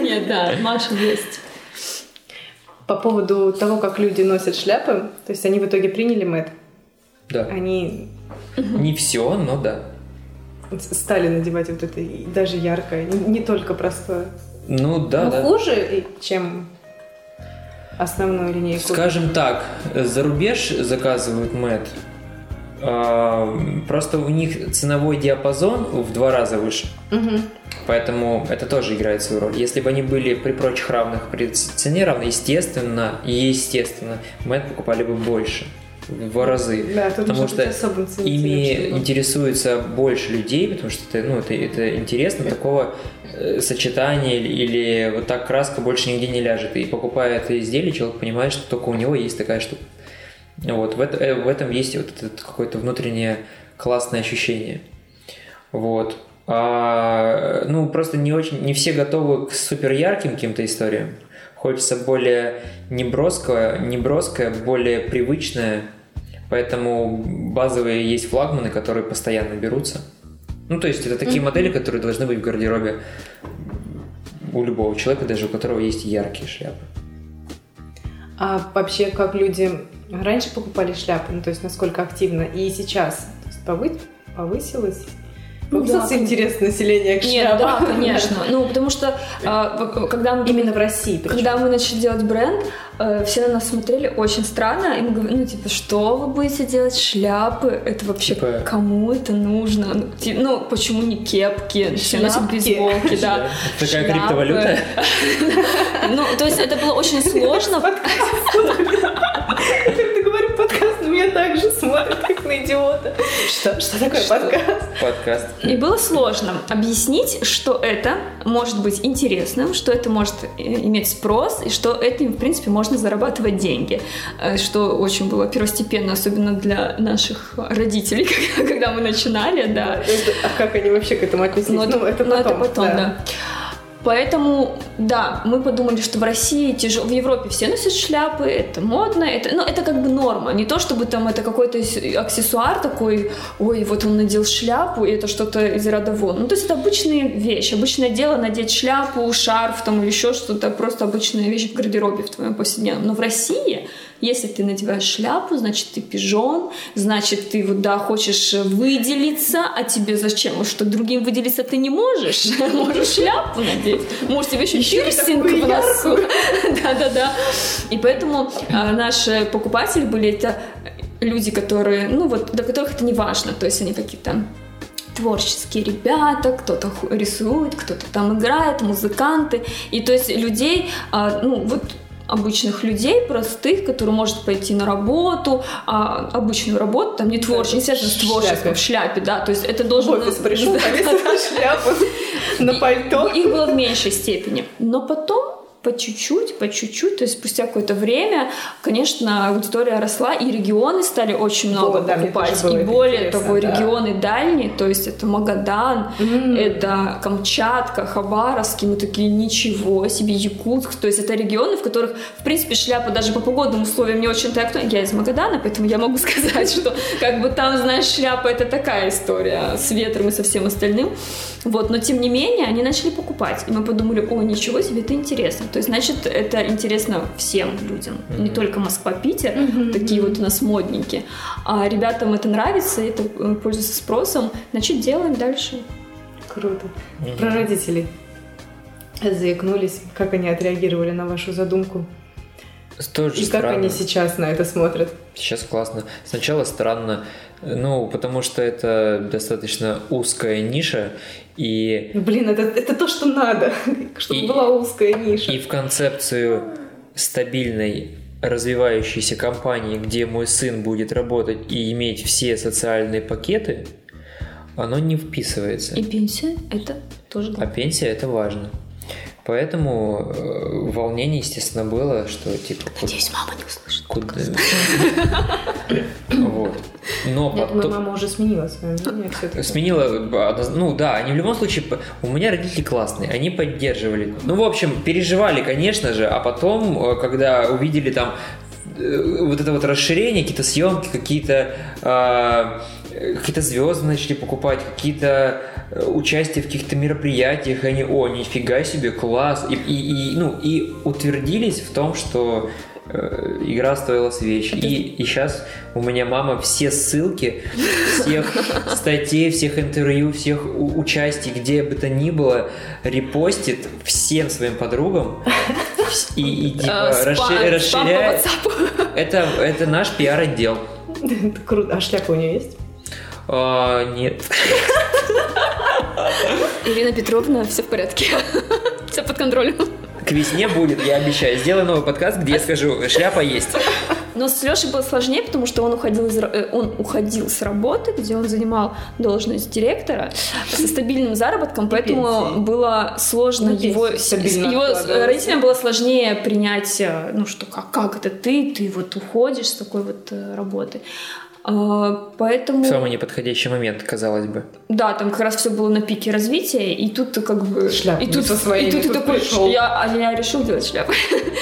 Нет, да, Маша есть. По поводу того, как люди носят шляпы, то есть они в итоге приняли мэт. Да. Они Не все, но да. Стали надевать вот это даже яркое, не, только простое. Ну да, Но да. хуже, чем основную линейку. Скажем так, за рубеж заказывают Мэт. Просто у них ценовой диапазон в два раза выше. Мгм. Поэтому это тоже играет свою роль. Если бы они были при прочих равных, при цене равной, естественно, естественно, Мэт покупали бы больше. В разы. Да, тут Потому что Ими интересуется больше людей, потому что это, ну, это, это интересно, такого э, сочетания или, или вот так краска больше нигде не ляжет. И покупая это изделие, человек понимает, что только у него есть такая штука. Вот, в, это- э, в этом есть вот это какое-то внутреннее классное ощущение. Вот. А, ну, просто не очень, не все готовы к супер ярким каким-то историям. Хочется более неброское, неброское, более привычное. Поэтому базовые есть флагманы, которые постоянно берутся. Ну, то есть это такие модели, которые должны быть в гардеробе у любого человека, даже у которого есть яркие шляпы. А вообще, как люди раньше покупали шляпы, ну, то есть насколько активно, и сейчас то есть повы- повысилось? Ну Повысился да, интерес населения к Нет, да, конечно. Ну, потому что в- когда мы Именно в России. причем. Когда мы начали делать бренд, э, все на нас смотрели очень странно. И мы говорим, ну, типа, что вы будете делать? Шляпы? Это вообще Типа- кому это нужно? Ну, ти- ну, почему не кепки? Все носят бейсболки, да. Такая криптовалюта. [LAUGHS] Ну, то есть это было очень сложно. Когда говорю подкаст, на меня так же смотрят, как на идиота. Что? Что такое подкаст? Подкаст. И было сложно объяснить, что это может быть интересным, что это может э, иметь спрос, и что этим, в принципе, можно зарабатывать деньги. Э, Что очень было первостепенно, особенно для наших родителей, [LAUGHS] когда мы начинали, да. Это- А как они вообще к этому отнеслись? Но Ну, это потом. потом, да. Поэтому, да, мы подумали, что в России тяжело, в Европе все носят шляпы, это модно, это, ну, это как бы норма, не то чтобы там это какой-то аксессуар такой, ой, вот он надел шляпу, и это что-то из ряда вон. Ну, то есть это обычная вещь, обычное дело надеть шляпу, шарф там или еще что-то, просто обычная вещь в гардеробе в твоем повседневном. Но в России, если ты надеваешь шляпу, значит, ты пижон, значит, ты вот, да, хочешь выделиться, а тебе зачем? Что другим выделиться ты не можешь? [LAUGHS] Можешь [LAUGHS] шляпу надеть, может, тебе еще пирсинг в носу. [LAUGHS] Да-да-да. И поэтому а, наши покупатели были это люди, которые, ну вот, для которых это не важно, то есть они какие-то творческие ребята, кто-то рисует, кто-то там играет, музыканты. И то есть людей, а, ну вот обычных людей, простых, которые может пойти на работу, а, обычную работу, там не творческую, не связано с в творчеством, шляпе. в шляпе, да, то есть это В должен... офис [LAUGHS] пришел, Да. [LAUGHS] повесил шляпу на пальто. Их было в меньшей степени. Но потом по чуть-чуть, по чуть-чуть, то есть спустя какое-то время, конечно, аудитория росла, и регионы стали очень много Вот, да, покупать. было и более того, да. регионы дальние, то есть это Магадан, М. это Камчатка, Хабаровский, мы такие, ничего себе, Якутск, то есть это регионы, в которых, в принципе, шляпа даже по погодным условиям не очень-то актуальна. Я из Магадана, поэтому я могу [LAUGHS] сказать, что как бы там, знаешь, шляпа это такая история с ветром и со всем остальным. Вот, но тем не менее, они начали покупать. И мы подумали, о, ничего себе, это интересно. То есть, значит, это интересно всем людям. Не только Москва, Питер, такие вот у нас модники. А ребятам это нравится, это э, пользуется спросом. Значит, делаем дальше. Круто. Про родителей. Заикнулись, как они отреагировали на вашу задумку. Тоже И как странно. они сейчас на это смотрят. Сейчас классно. Сначала странно, ну, потому что это достаточно узкая ниша, и, Блин, это, это то, что надо, [LAUGHS] чтобы И- была узкая ниша. и в концепцию стабильной развивающейся компании, где мой сын будет работать и иметь все социальные пакеты, оно не вписывается. И пенсия это тоже А главное. пенсия это важно. Поэтому э, волнение, естественно, было, что типа Надеюсь, мама не услышит. куда. [LAUGHS] Вот. Но Я думаю, потом. мама уже сменила свое мнение все-таки. Сменила, ну да, они в любом случае, у меня родители классные, они поддерживали. Ну, в общем, переживали, конечно же, а потом, э, когда увидели там э, вот это вот расширение, какие-то съемки, какие-то э, э, какие-то звезды начали покупать, какие-то э, участия в каких-то мероприятиях, и они, о, нифига себе, класс, и, и, и, ну, и утвердились в том, что э, игра стоила свеч. И, и сейчас у меня мама все ссылки всех статей, всех интервью, всех участий, где бы то ни было, репостит всем своим подругам и, и, типа Э, спа- расши- спам по расширяет. Это, это наш пиар-отдел. Круто. А шляпа у нее есть? А, нет. Ирина Петровна, все в порядке. Все под контролем. К весне будет, я обещаю. Сделаю новый подкаст, где я скажу, шляпа есть. Но с Лешей было сложнее, потому что он уходил, из, э, он уходил с работы, где он занимал должность директора со стабильным заработком, поэтому пенсией. было сложно На его, стабильно его родителям было сложнее принять, э, ну что, как, как это ты, ты вот уходишь с такой вот э, работы. А, Поэтому... В самый неподходящий момент, казалось бы. Да, там как раз все было на пике развития, и тут ты как бы... Шляпу и тут, со своими и тут ты тут такой, пришел. я, а я решил делать шляпы.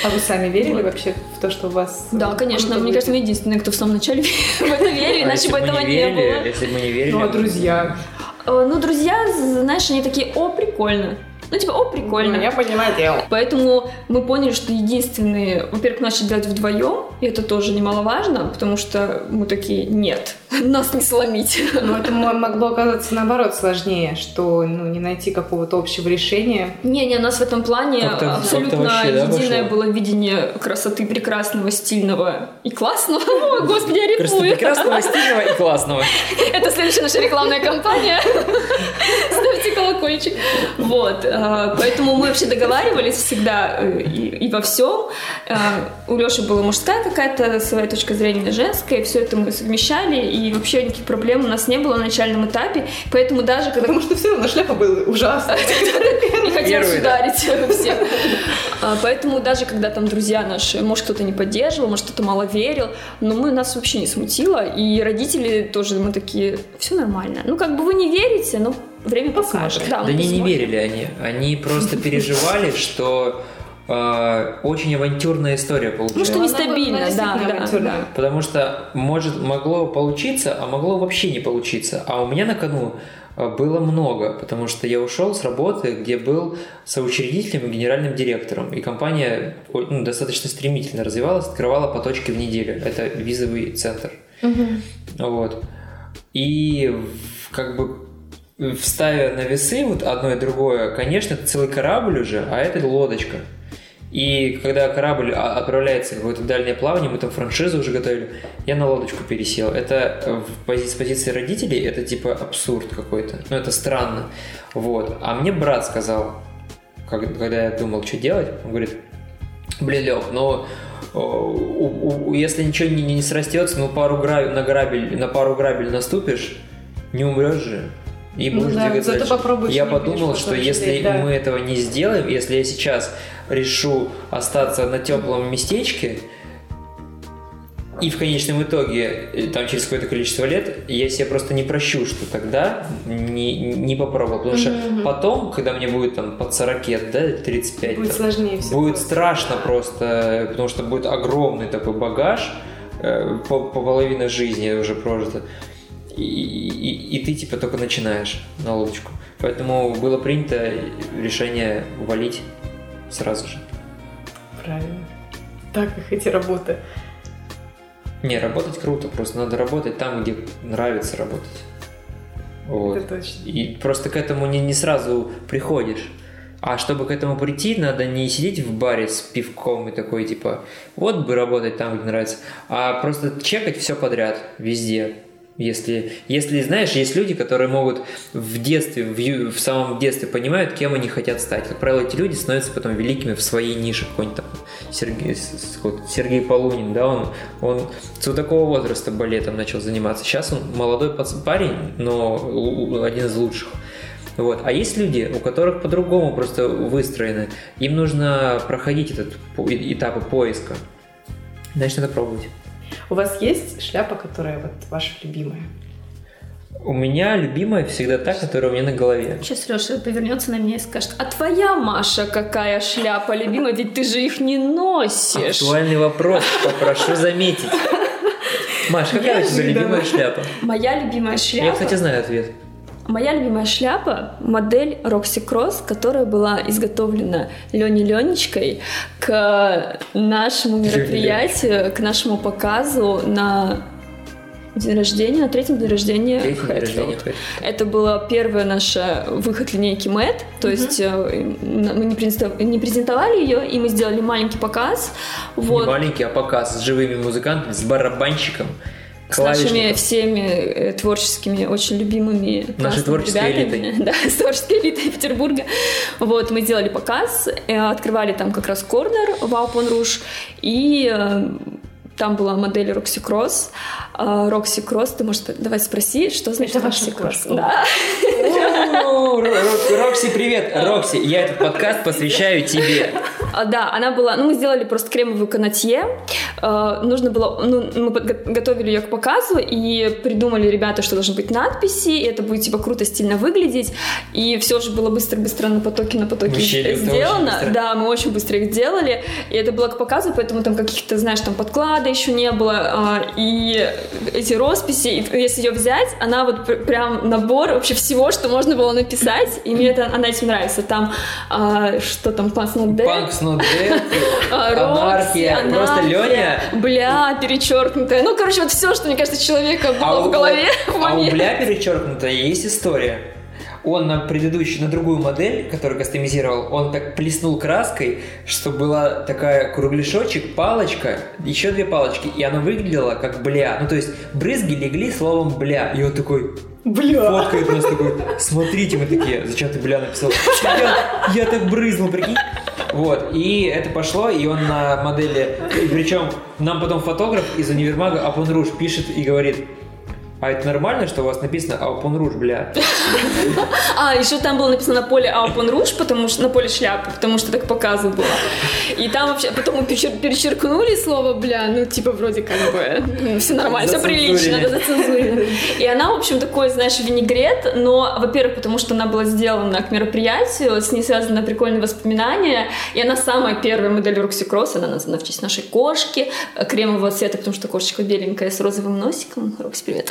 А вы сами верили Вот. вообще в то, что у вас... Да, конечно, мне кажется, мы единственные, кто в самом начале [LAUGHS] в это верили, А иначе бы этого не было. если бы мы не верили... Ну, а друзья? Э, Ну, друзья, знаешь, они такие, о, прикольно. Ну, типа, о, прикольно. Ну, я поняла дело. Поэтому мы поняли, что единственные, во-первых, начали делать вдвоем, и это тоже немаловажно, потому что мы такие, нет, нас не сломить. Но это мо- могло оказаться наоборот сложнее, что ну, не найти какого-то общего решения. Не-не, у нас в этом плане Как-то- абсолютно как-то вообще, да, единое пошло? было видение красоты прекрасного, стильного и классного. О, господи, я рифмую. прекрасного, стильного и классного. Это следующая наша рекламная кампания. Ставьте колокольчик. Вот. а, Поэтому мы вообще договаривались всегда э, и, во всем. А, У Леши была мужская какая-то своя точка зрения, женская, и все это мы совмещали, и вообще никаких проблем у нас не было на начальном этапе. Поэтому даже когда Потому что все равно шляпа была ужасная. [LAUGHS] не хотелось да. ударить всех. А, Поэтому даже когда там друзья наши, может, кто-то не поддерживал, может, кто-то мало верил, но мы нас вообще не смутило. И родители тоже, мы такие, все нормально. Ну, как бы вы не верите, но время покажет. Да мы не, не верили они. Они просто переживали, что э, очень авантюрная история Ну, получилась. что Она нестабильно, да, да, да. Потому что может могло получиться, а могло вообще не получиться. А у меня на кону э, было много, потому что я ушел с работы, где был соучредителем и генеральным директором. И компания ну, достаточно стремительно развивалась, открывала по точке в неделю. Это визовый центр. Вот. И как бы вставя на весы вот одно и другое, конечно, это целый корабль уже, а это лодочка. И когда корабль а, отправляется в какое-то дальнее плавание, мы там франшизу уже готовили, я на лодочку пересел. Это э, в пози- с позиции родителей, это типа абсурд какой-то. Ну, это странно. Вот. А мне брат сказал, как- когда я думал, что делать, он говорит, блин, Лех, ну, о, у- у- если ничего не, не срастется, ну, пару грабель, на, грабель, на пару грабель наступишь, не умрешь же. И Ну будешь да, двигаться дальше. Я подумал, что если да. мы этого не сделаем, если я сейчас решу остаться на теплом местечке, и в конечном итоге, э, там через какое-то количество лет, я себе просто не прощу, что тогда не, не попробовал. Потому что потом, когда мне будет там под 40, да, 35, Будет там, сложнее все. будет страшно просто, потому что будет огромный такой багаж, э, по, по половине жизни уже прожито. И, и- и ты типа только начинаешь на лодочку. Поэтому было принято решение валить сразу же. Правильно. Так их эти работы. Не, работать круто, просто надо работать там, где нравится работать. Вот. Это точно. И просто к этому не, не сразу приходишь. А чтобы к этому прийти, надо не сидеть в баре с пивком и такой, типа, вот бы работать там, где нравится, а просто чекать все подряд, везде. Если, если, знаешь, есть люди, которые могут в детстве, в, в самом детстве понимают, кем они хотят стать. Как правило, эти люди становятся потом великими в своей нише. Какой-нибудь там Сергей, Сергей Полунин, да, он, он с вот такого возраста балетом начал заниматься. Сейчас он молодой парень, но один из лучших. Вот. А есть люди, у которых по-другому просто выстроены. Им нужно проходить этот этапы поиска. Значит, надо пробовать. У вас есть шляпа, которая вот ваша любимая? У меня любимая всегда та, которая у меня на голове. Сейчас Леша повернется на меня и скажет, а твоя, Маша, какая шляпа любимая, ведь ты же их не носишь. Актуальный вопрос, попрошу заметить. Маш, какая у тебя любимая шляпа? Моя любимая шляпа. Я, кстати, знаю ответ. Моя любимая шляпа – модель Roxy Cross, которая была изготовлена Леней Ленечкой к нашему мероприятию, к нашему показу на день рождения, на третьем дне рождения Третий день рождения. Hatfield. Это был первый наш э, выход линейки Mad, то есть э, мы не презентов- не презентовали ее, и мы сделали маленький показ. Не Вот. маленький, а показ с живыми музыкантами, с барабанщиком, с нашими всеми э, творческими, очень любимыми Нашей классными творческой ребятами. [LAUGHS] Да, с творческой элитой Петербурга. Вот, мы сделали показ, э, открывали там как раз корнер в Aupon Rouge, и э, там была модель Roxy Cross. А, Roxy Cross, ты можешь давай спроси, что значит Cross? кошка. Да. Ро- Рокси, привет! Рокси, я этот подкаст посвящаю тебе. А, Да, она была, ну мы сделали просто кремовую канатье, Э, нужно было, ну мы готовили ее к показу и придумали ребята, что должны быть надписи, и это будет типа круто, стильно выглядеть, и все же было быстро-быстро на потоке, на потоке сделано, да, мы очень быстро их делали, и это было к показу, поэтому там каких-то, знаешь, там подклада еще не было, а, и эти росписи, если ее взять, она вот пр- прям набор вообще всего, что можно было написать, и мне это, она этим нравится, там, а, что там, Pants Not Dead, Панк, снодет, [LAUGHS] а, анархия. Просто Леня... Бля, перечеркнутая. Ну, короче, вот все, что, мне кажется, у человека было А в у- голове [LAUGHS] в А у. Бля перечеркнутая есть история. Он на предыдущую, на другую модель, которую кастомизировал, он так плеснул краской, что была такая кругляшочек, палочка, еще две палочки, и она выглядела как бля. Ну, то есть брызги легли словом бля. И он такой, Бля. фоткает нас такой, смотрите, мы такие, зачем ты бля написал? Я, я так брызнул, прикинь. Вот, и это пошло, и он на модели, и причем нам потом фотограф из универмага Апон Руж пишет и говорит, а это нормально, что у вас написано Апон Руж, бля? А, еще там было написано на поле Aupon Rouge, потому что на поле шляпы, потому что так показу было. И там вообще, потом мы перечер- перечеркнули слово бля, ну, типа, вроде как бы, все нормально, все прилично, да, зацензурили. И она, в общем, такой, знаешь, винегрет, но, во-первых, потому что она была сделана к мероприятию, с ней связаны прикольные воспоминания, и она самая первая модель Roxy Cross, она названа в честь нашей кошки, э, кремового цвета, потому что кошечка беленькая с розовым носиком. Рокси, привет.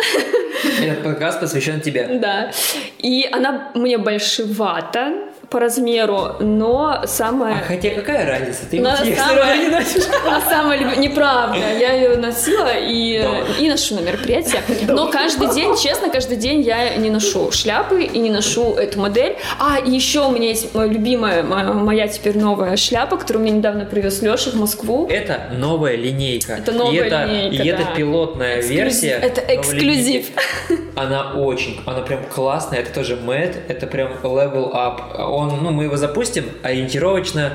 Этот подкаст посвящен тебе. Да. И она мне большевата по размеру, но А самая... хотя какая разница? Ты самая, равно не носишь. она самая люб- Неправда. Я ее носила и, и ношу на мероприятия. Но каждый день, честно, каждый день я не ношу шляпы и не ношу эту модель. А, и еще у меня есть моя любимая, моя, теперь новая шляпа, которую мне недавно привез Леша в Москву. Это новая линейка. Это новая и это, линейка, И это да. пилотная Эксклюзив. версия. Это эксклюзив. Она очень, она прям классная. Это тоже мэтт, это прям level up. Он, ну, мы его запустим ориентировочно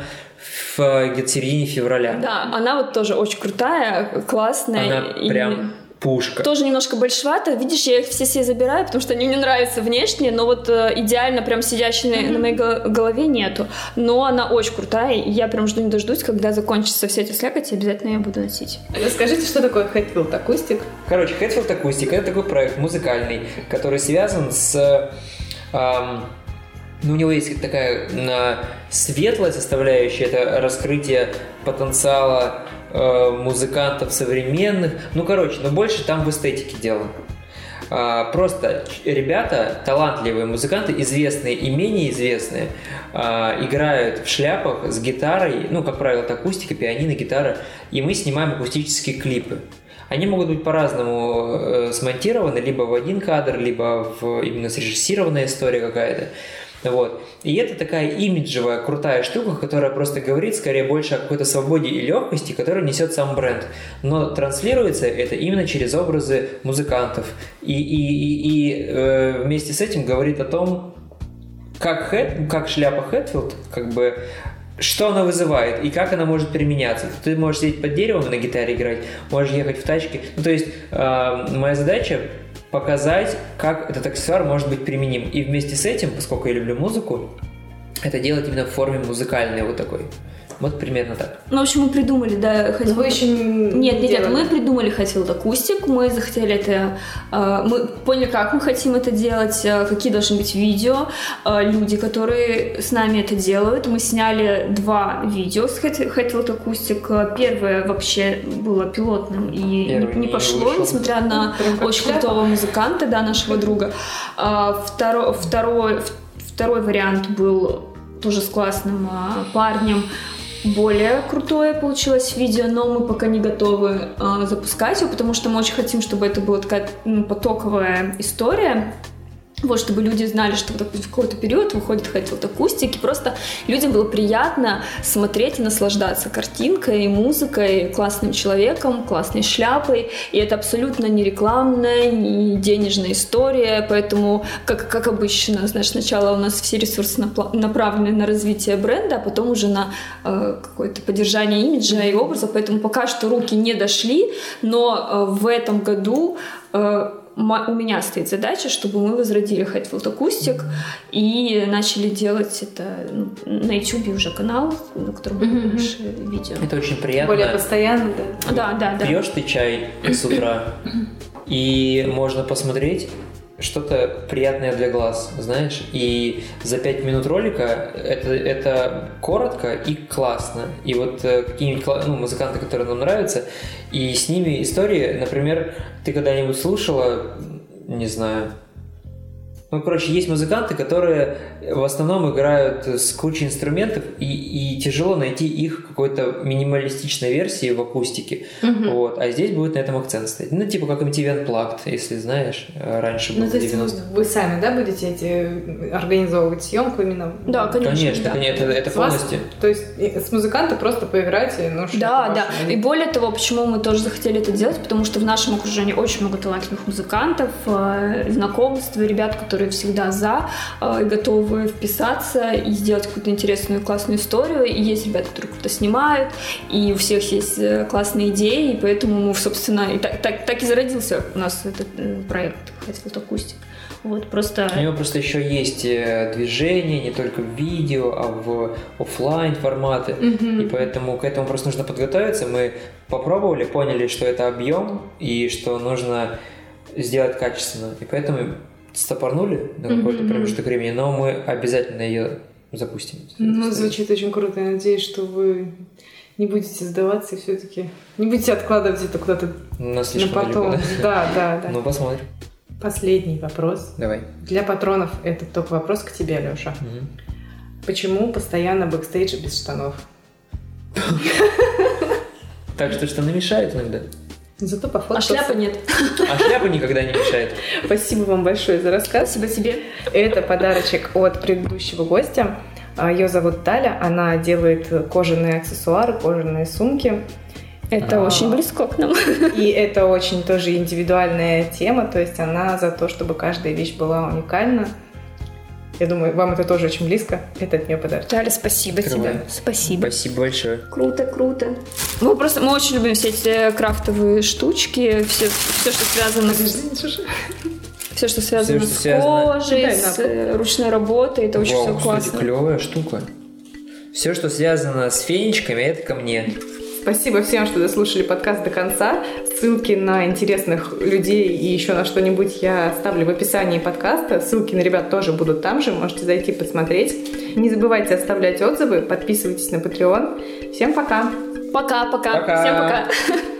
в э, где-то середине февраля. Да, она вот тоже очень крутая, классная. Она и- прям пушка. Тоже немножко большевато. Видишь, я их все себе забираю, потому что они мне нравятся внешне, но вот э, идеально прям сидящей на, на моей го- голове нету. Но она очень крутая, и я прям жду не дождусь, когда закончится вся эта слякоть, и обязательно я буду носить. Расскажите, что такое Hatfield акустик? Короче, Hatfield Acoustic это такой проект музыкальный, который связан с... эм, ну, у него есть такая м, светлая составляющая, это раскрытие потенциала э, музыкантов современных. Ну, короче, но больше там в эстетике дело. А, Просто ребята, талантливые музыканты, известные и менее известные, а, играют в шляпах с гитарой, ну, как правило, это акустика, пианино, гитара, и мы снимаем акустические клипы. Они могут быть по-разному э, смонтированы, либо в один кадр, либо в именно срежиссированная история какая-то. Вот. И это такая имиджевая, крутая штука, которая просто говорит скорее больше о какой-то свободе и легкости, которую несет сам бренд. Но транслируется это именно через образы музыкантов. И, и, и, и, э, вместе с этим говорит о том, как, Хэт- как шляпа Хэтфилд, как бы что она вызывает и как она может применяться. Ты можешь сидеть под деревом и на гитаре играть, можешь ехать в тачке. Ну, то есть э, моя задача показать, как этот аксессуар может быть применим. И вместе с этим, поскольку я люблю музыку, это делать именно в форме музыкальной вот такой. Вот примерно так. Ну, в общем, мы придумали, да, хотел... Вы еще не Нет, нет, нет, мы придумали Хотел акустик, мы захотели это... Э, мы поняли, как мы хотим это делать, э, какие должны быть видео, э, люди, которые с нами это делают. Мы сняли два видео с Хотел акустик. Первое вообще было пилотным и Первый не, не пошло, вышел. несмотря на ну, очень крутого музыканта, да, нашего друга. Второй, второй, второй вариант был тоже с классным парнем более крутое получилось видео, но мы пока не готовы э, запускать его, потому что мы очень хотим, чтобы это была такая ну, потоковая история. Вот, чтобы люди знали, что в какой-то период выходит Хэтфилд акустики. Просто людям было приятно смотреть и наслаждаться картинкой, музыкой, классным человеком, классной шляпой. И это абсолютно не рекламная, не денежная история. Поэтому, как, как обычно, знаешь, сначала у нас все ресурсы направлены на развитие бренда, а потом уже на э, какое-то поддержание имиджа и образа. Поэтому пока что руки не дошли, но э, в этом году э, у меня стоит задача, чтобы мы возродили Hatfield Acoustic и начали делать это ну, на YouTube уже канал, на котором mm-hmm. больше видео. Это очень приятно. Более постоянно, да. Да, да, да. Пьешь ты чай с утра, [CLEARS THROAT] и можно посмотреть что-то приятное для глаз, знаешь, и за пять минут ролика это, это коротко и классно. И вот э, какие-нибудь ну, музыканты, которые нам нравятся, и с ними истории, например, ты когда-нибудь слушала, не знаю, ну, короче, есть музыканты, которые в основном играют с кучей инструментов, и, и тяжело найти их какой-то минималистичной версии в акустике. Угу. Вот. А здесь будет на этом акцент стоять. Ну, типа как MTV Unplugged, если знаешь, раньше был ну, то есть вы, вы сами, да, будете эти организовывать съемку именно? Да, конечно. Конечно, да. конечно это, это полностью. Вас, то есть с музыканта просто поиграть, ну что Да, да. И более того, почему мы тоже захотели это делать, потому что в нашем окружении очень много талантливых музыкантов, э, знакомств, ребят, которые которые всегда за э, готовы вписаться и сделать какую-то интересную классную историю. И есть ребята, которые круто снимают, и у всех есть э, классные идеи, и поэтому собственно, и так, так, так и зародился у нас этот э, проект Хэтфилд Акустик. Вот просто... У него просто еще есть движение не только в видео, а в офлайн форматы. Mm-hmm. И поэтому к этому просто нужно подготовиться. Мы попробовали, поняли, что это объем и что нужно сделать качественно. И поэтому стопорнули на какой-то mm-hmm. промежуток времени, но мы обязательно ее запустим. Ну, звучит очень круто. Я надеюсь, что вы не будете сдаваться и все-таки не будете откладывать это куда-то на, на потом. Далеко, да? да, да, да. Ну, посмотрим. Последний вопрос. Давай. Для патронов это только вопрос к тебе, Леша. Угу. Почему постоянно бэкстейдж без штанов? Так что штаны мешают иногда. Зато по А шляпы нет. А шляпа никогда не мешает. Спасибо вам большое за рассказ. Спасибо тебе. Это подарочек от предыдущего гостя. А, Ее зовут Таля. Она делает кожаные аксессуары, кожаные сумки. Это а, очень близко к нам. И это очень тоже индивидуальная тема, то есть она за то, чтобы каждая вещь была уникальна. Я думаю, вам это тоже очень близко. Это от нее подарок. Таля, спасибо Открывай. тебе. Спасибо. Спасибо большое. Круто, круто. Мы просто, мы очень любим все эти крафтовые штучки, все, все что связано с... Все, что связано все, что с связано... кожей, с э, ручной работой, это очень Вау, все классно. Кстати, клевая штука. Все, что связано с фенечками, это ко мне. Спасибо всем, что дослушали подкаст до конца. Ссылки на интересных людей и еще на что-нибудь я оставлю в описании подкаста. Ссылки на ребят тоже будут там же, можете зайти посмотреть. Не забывайте оставлять отзывы, подписывайтесь на Patreon. Всем пока! Пока-пока! Всем пока! [LAUGHS]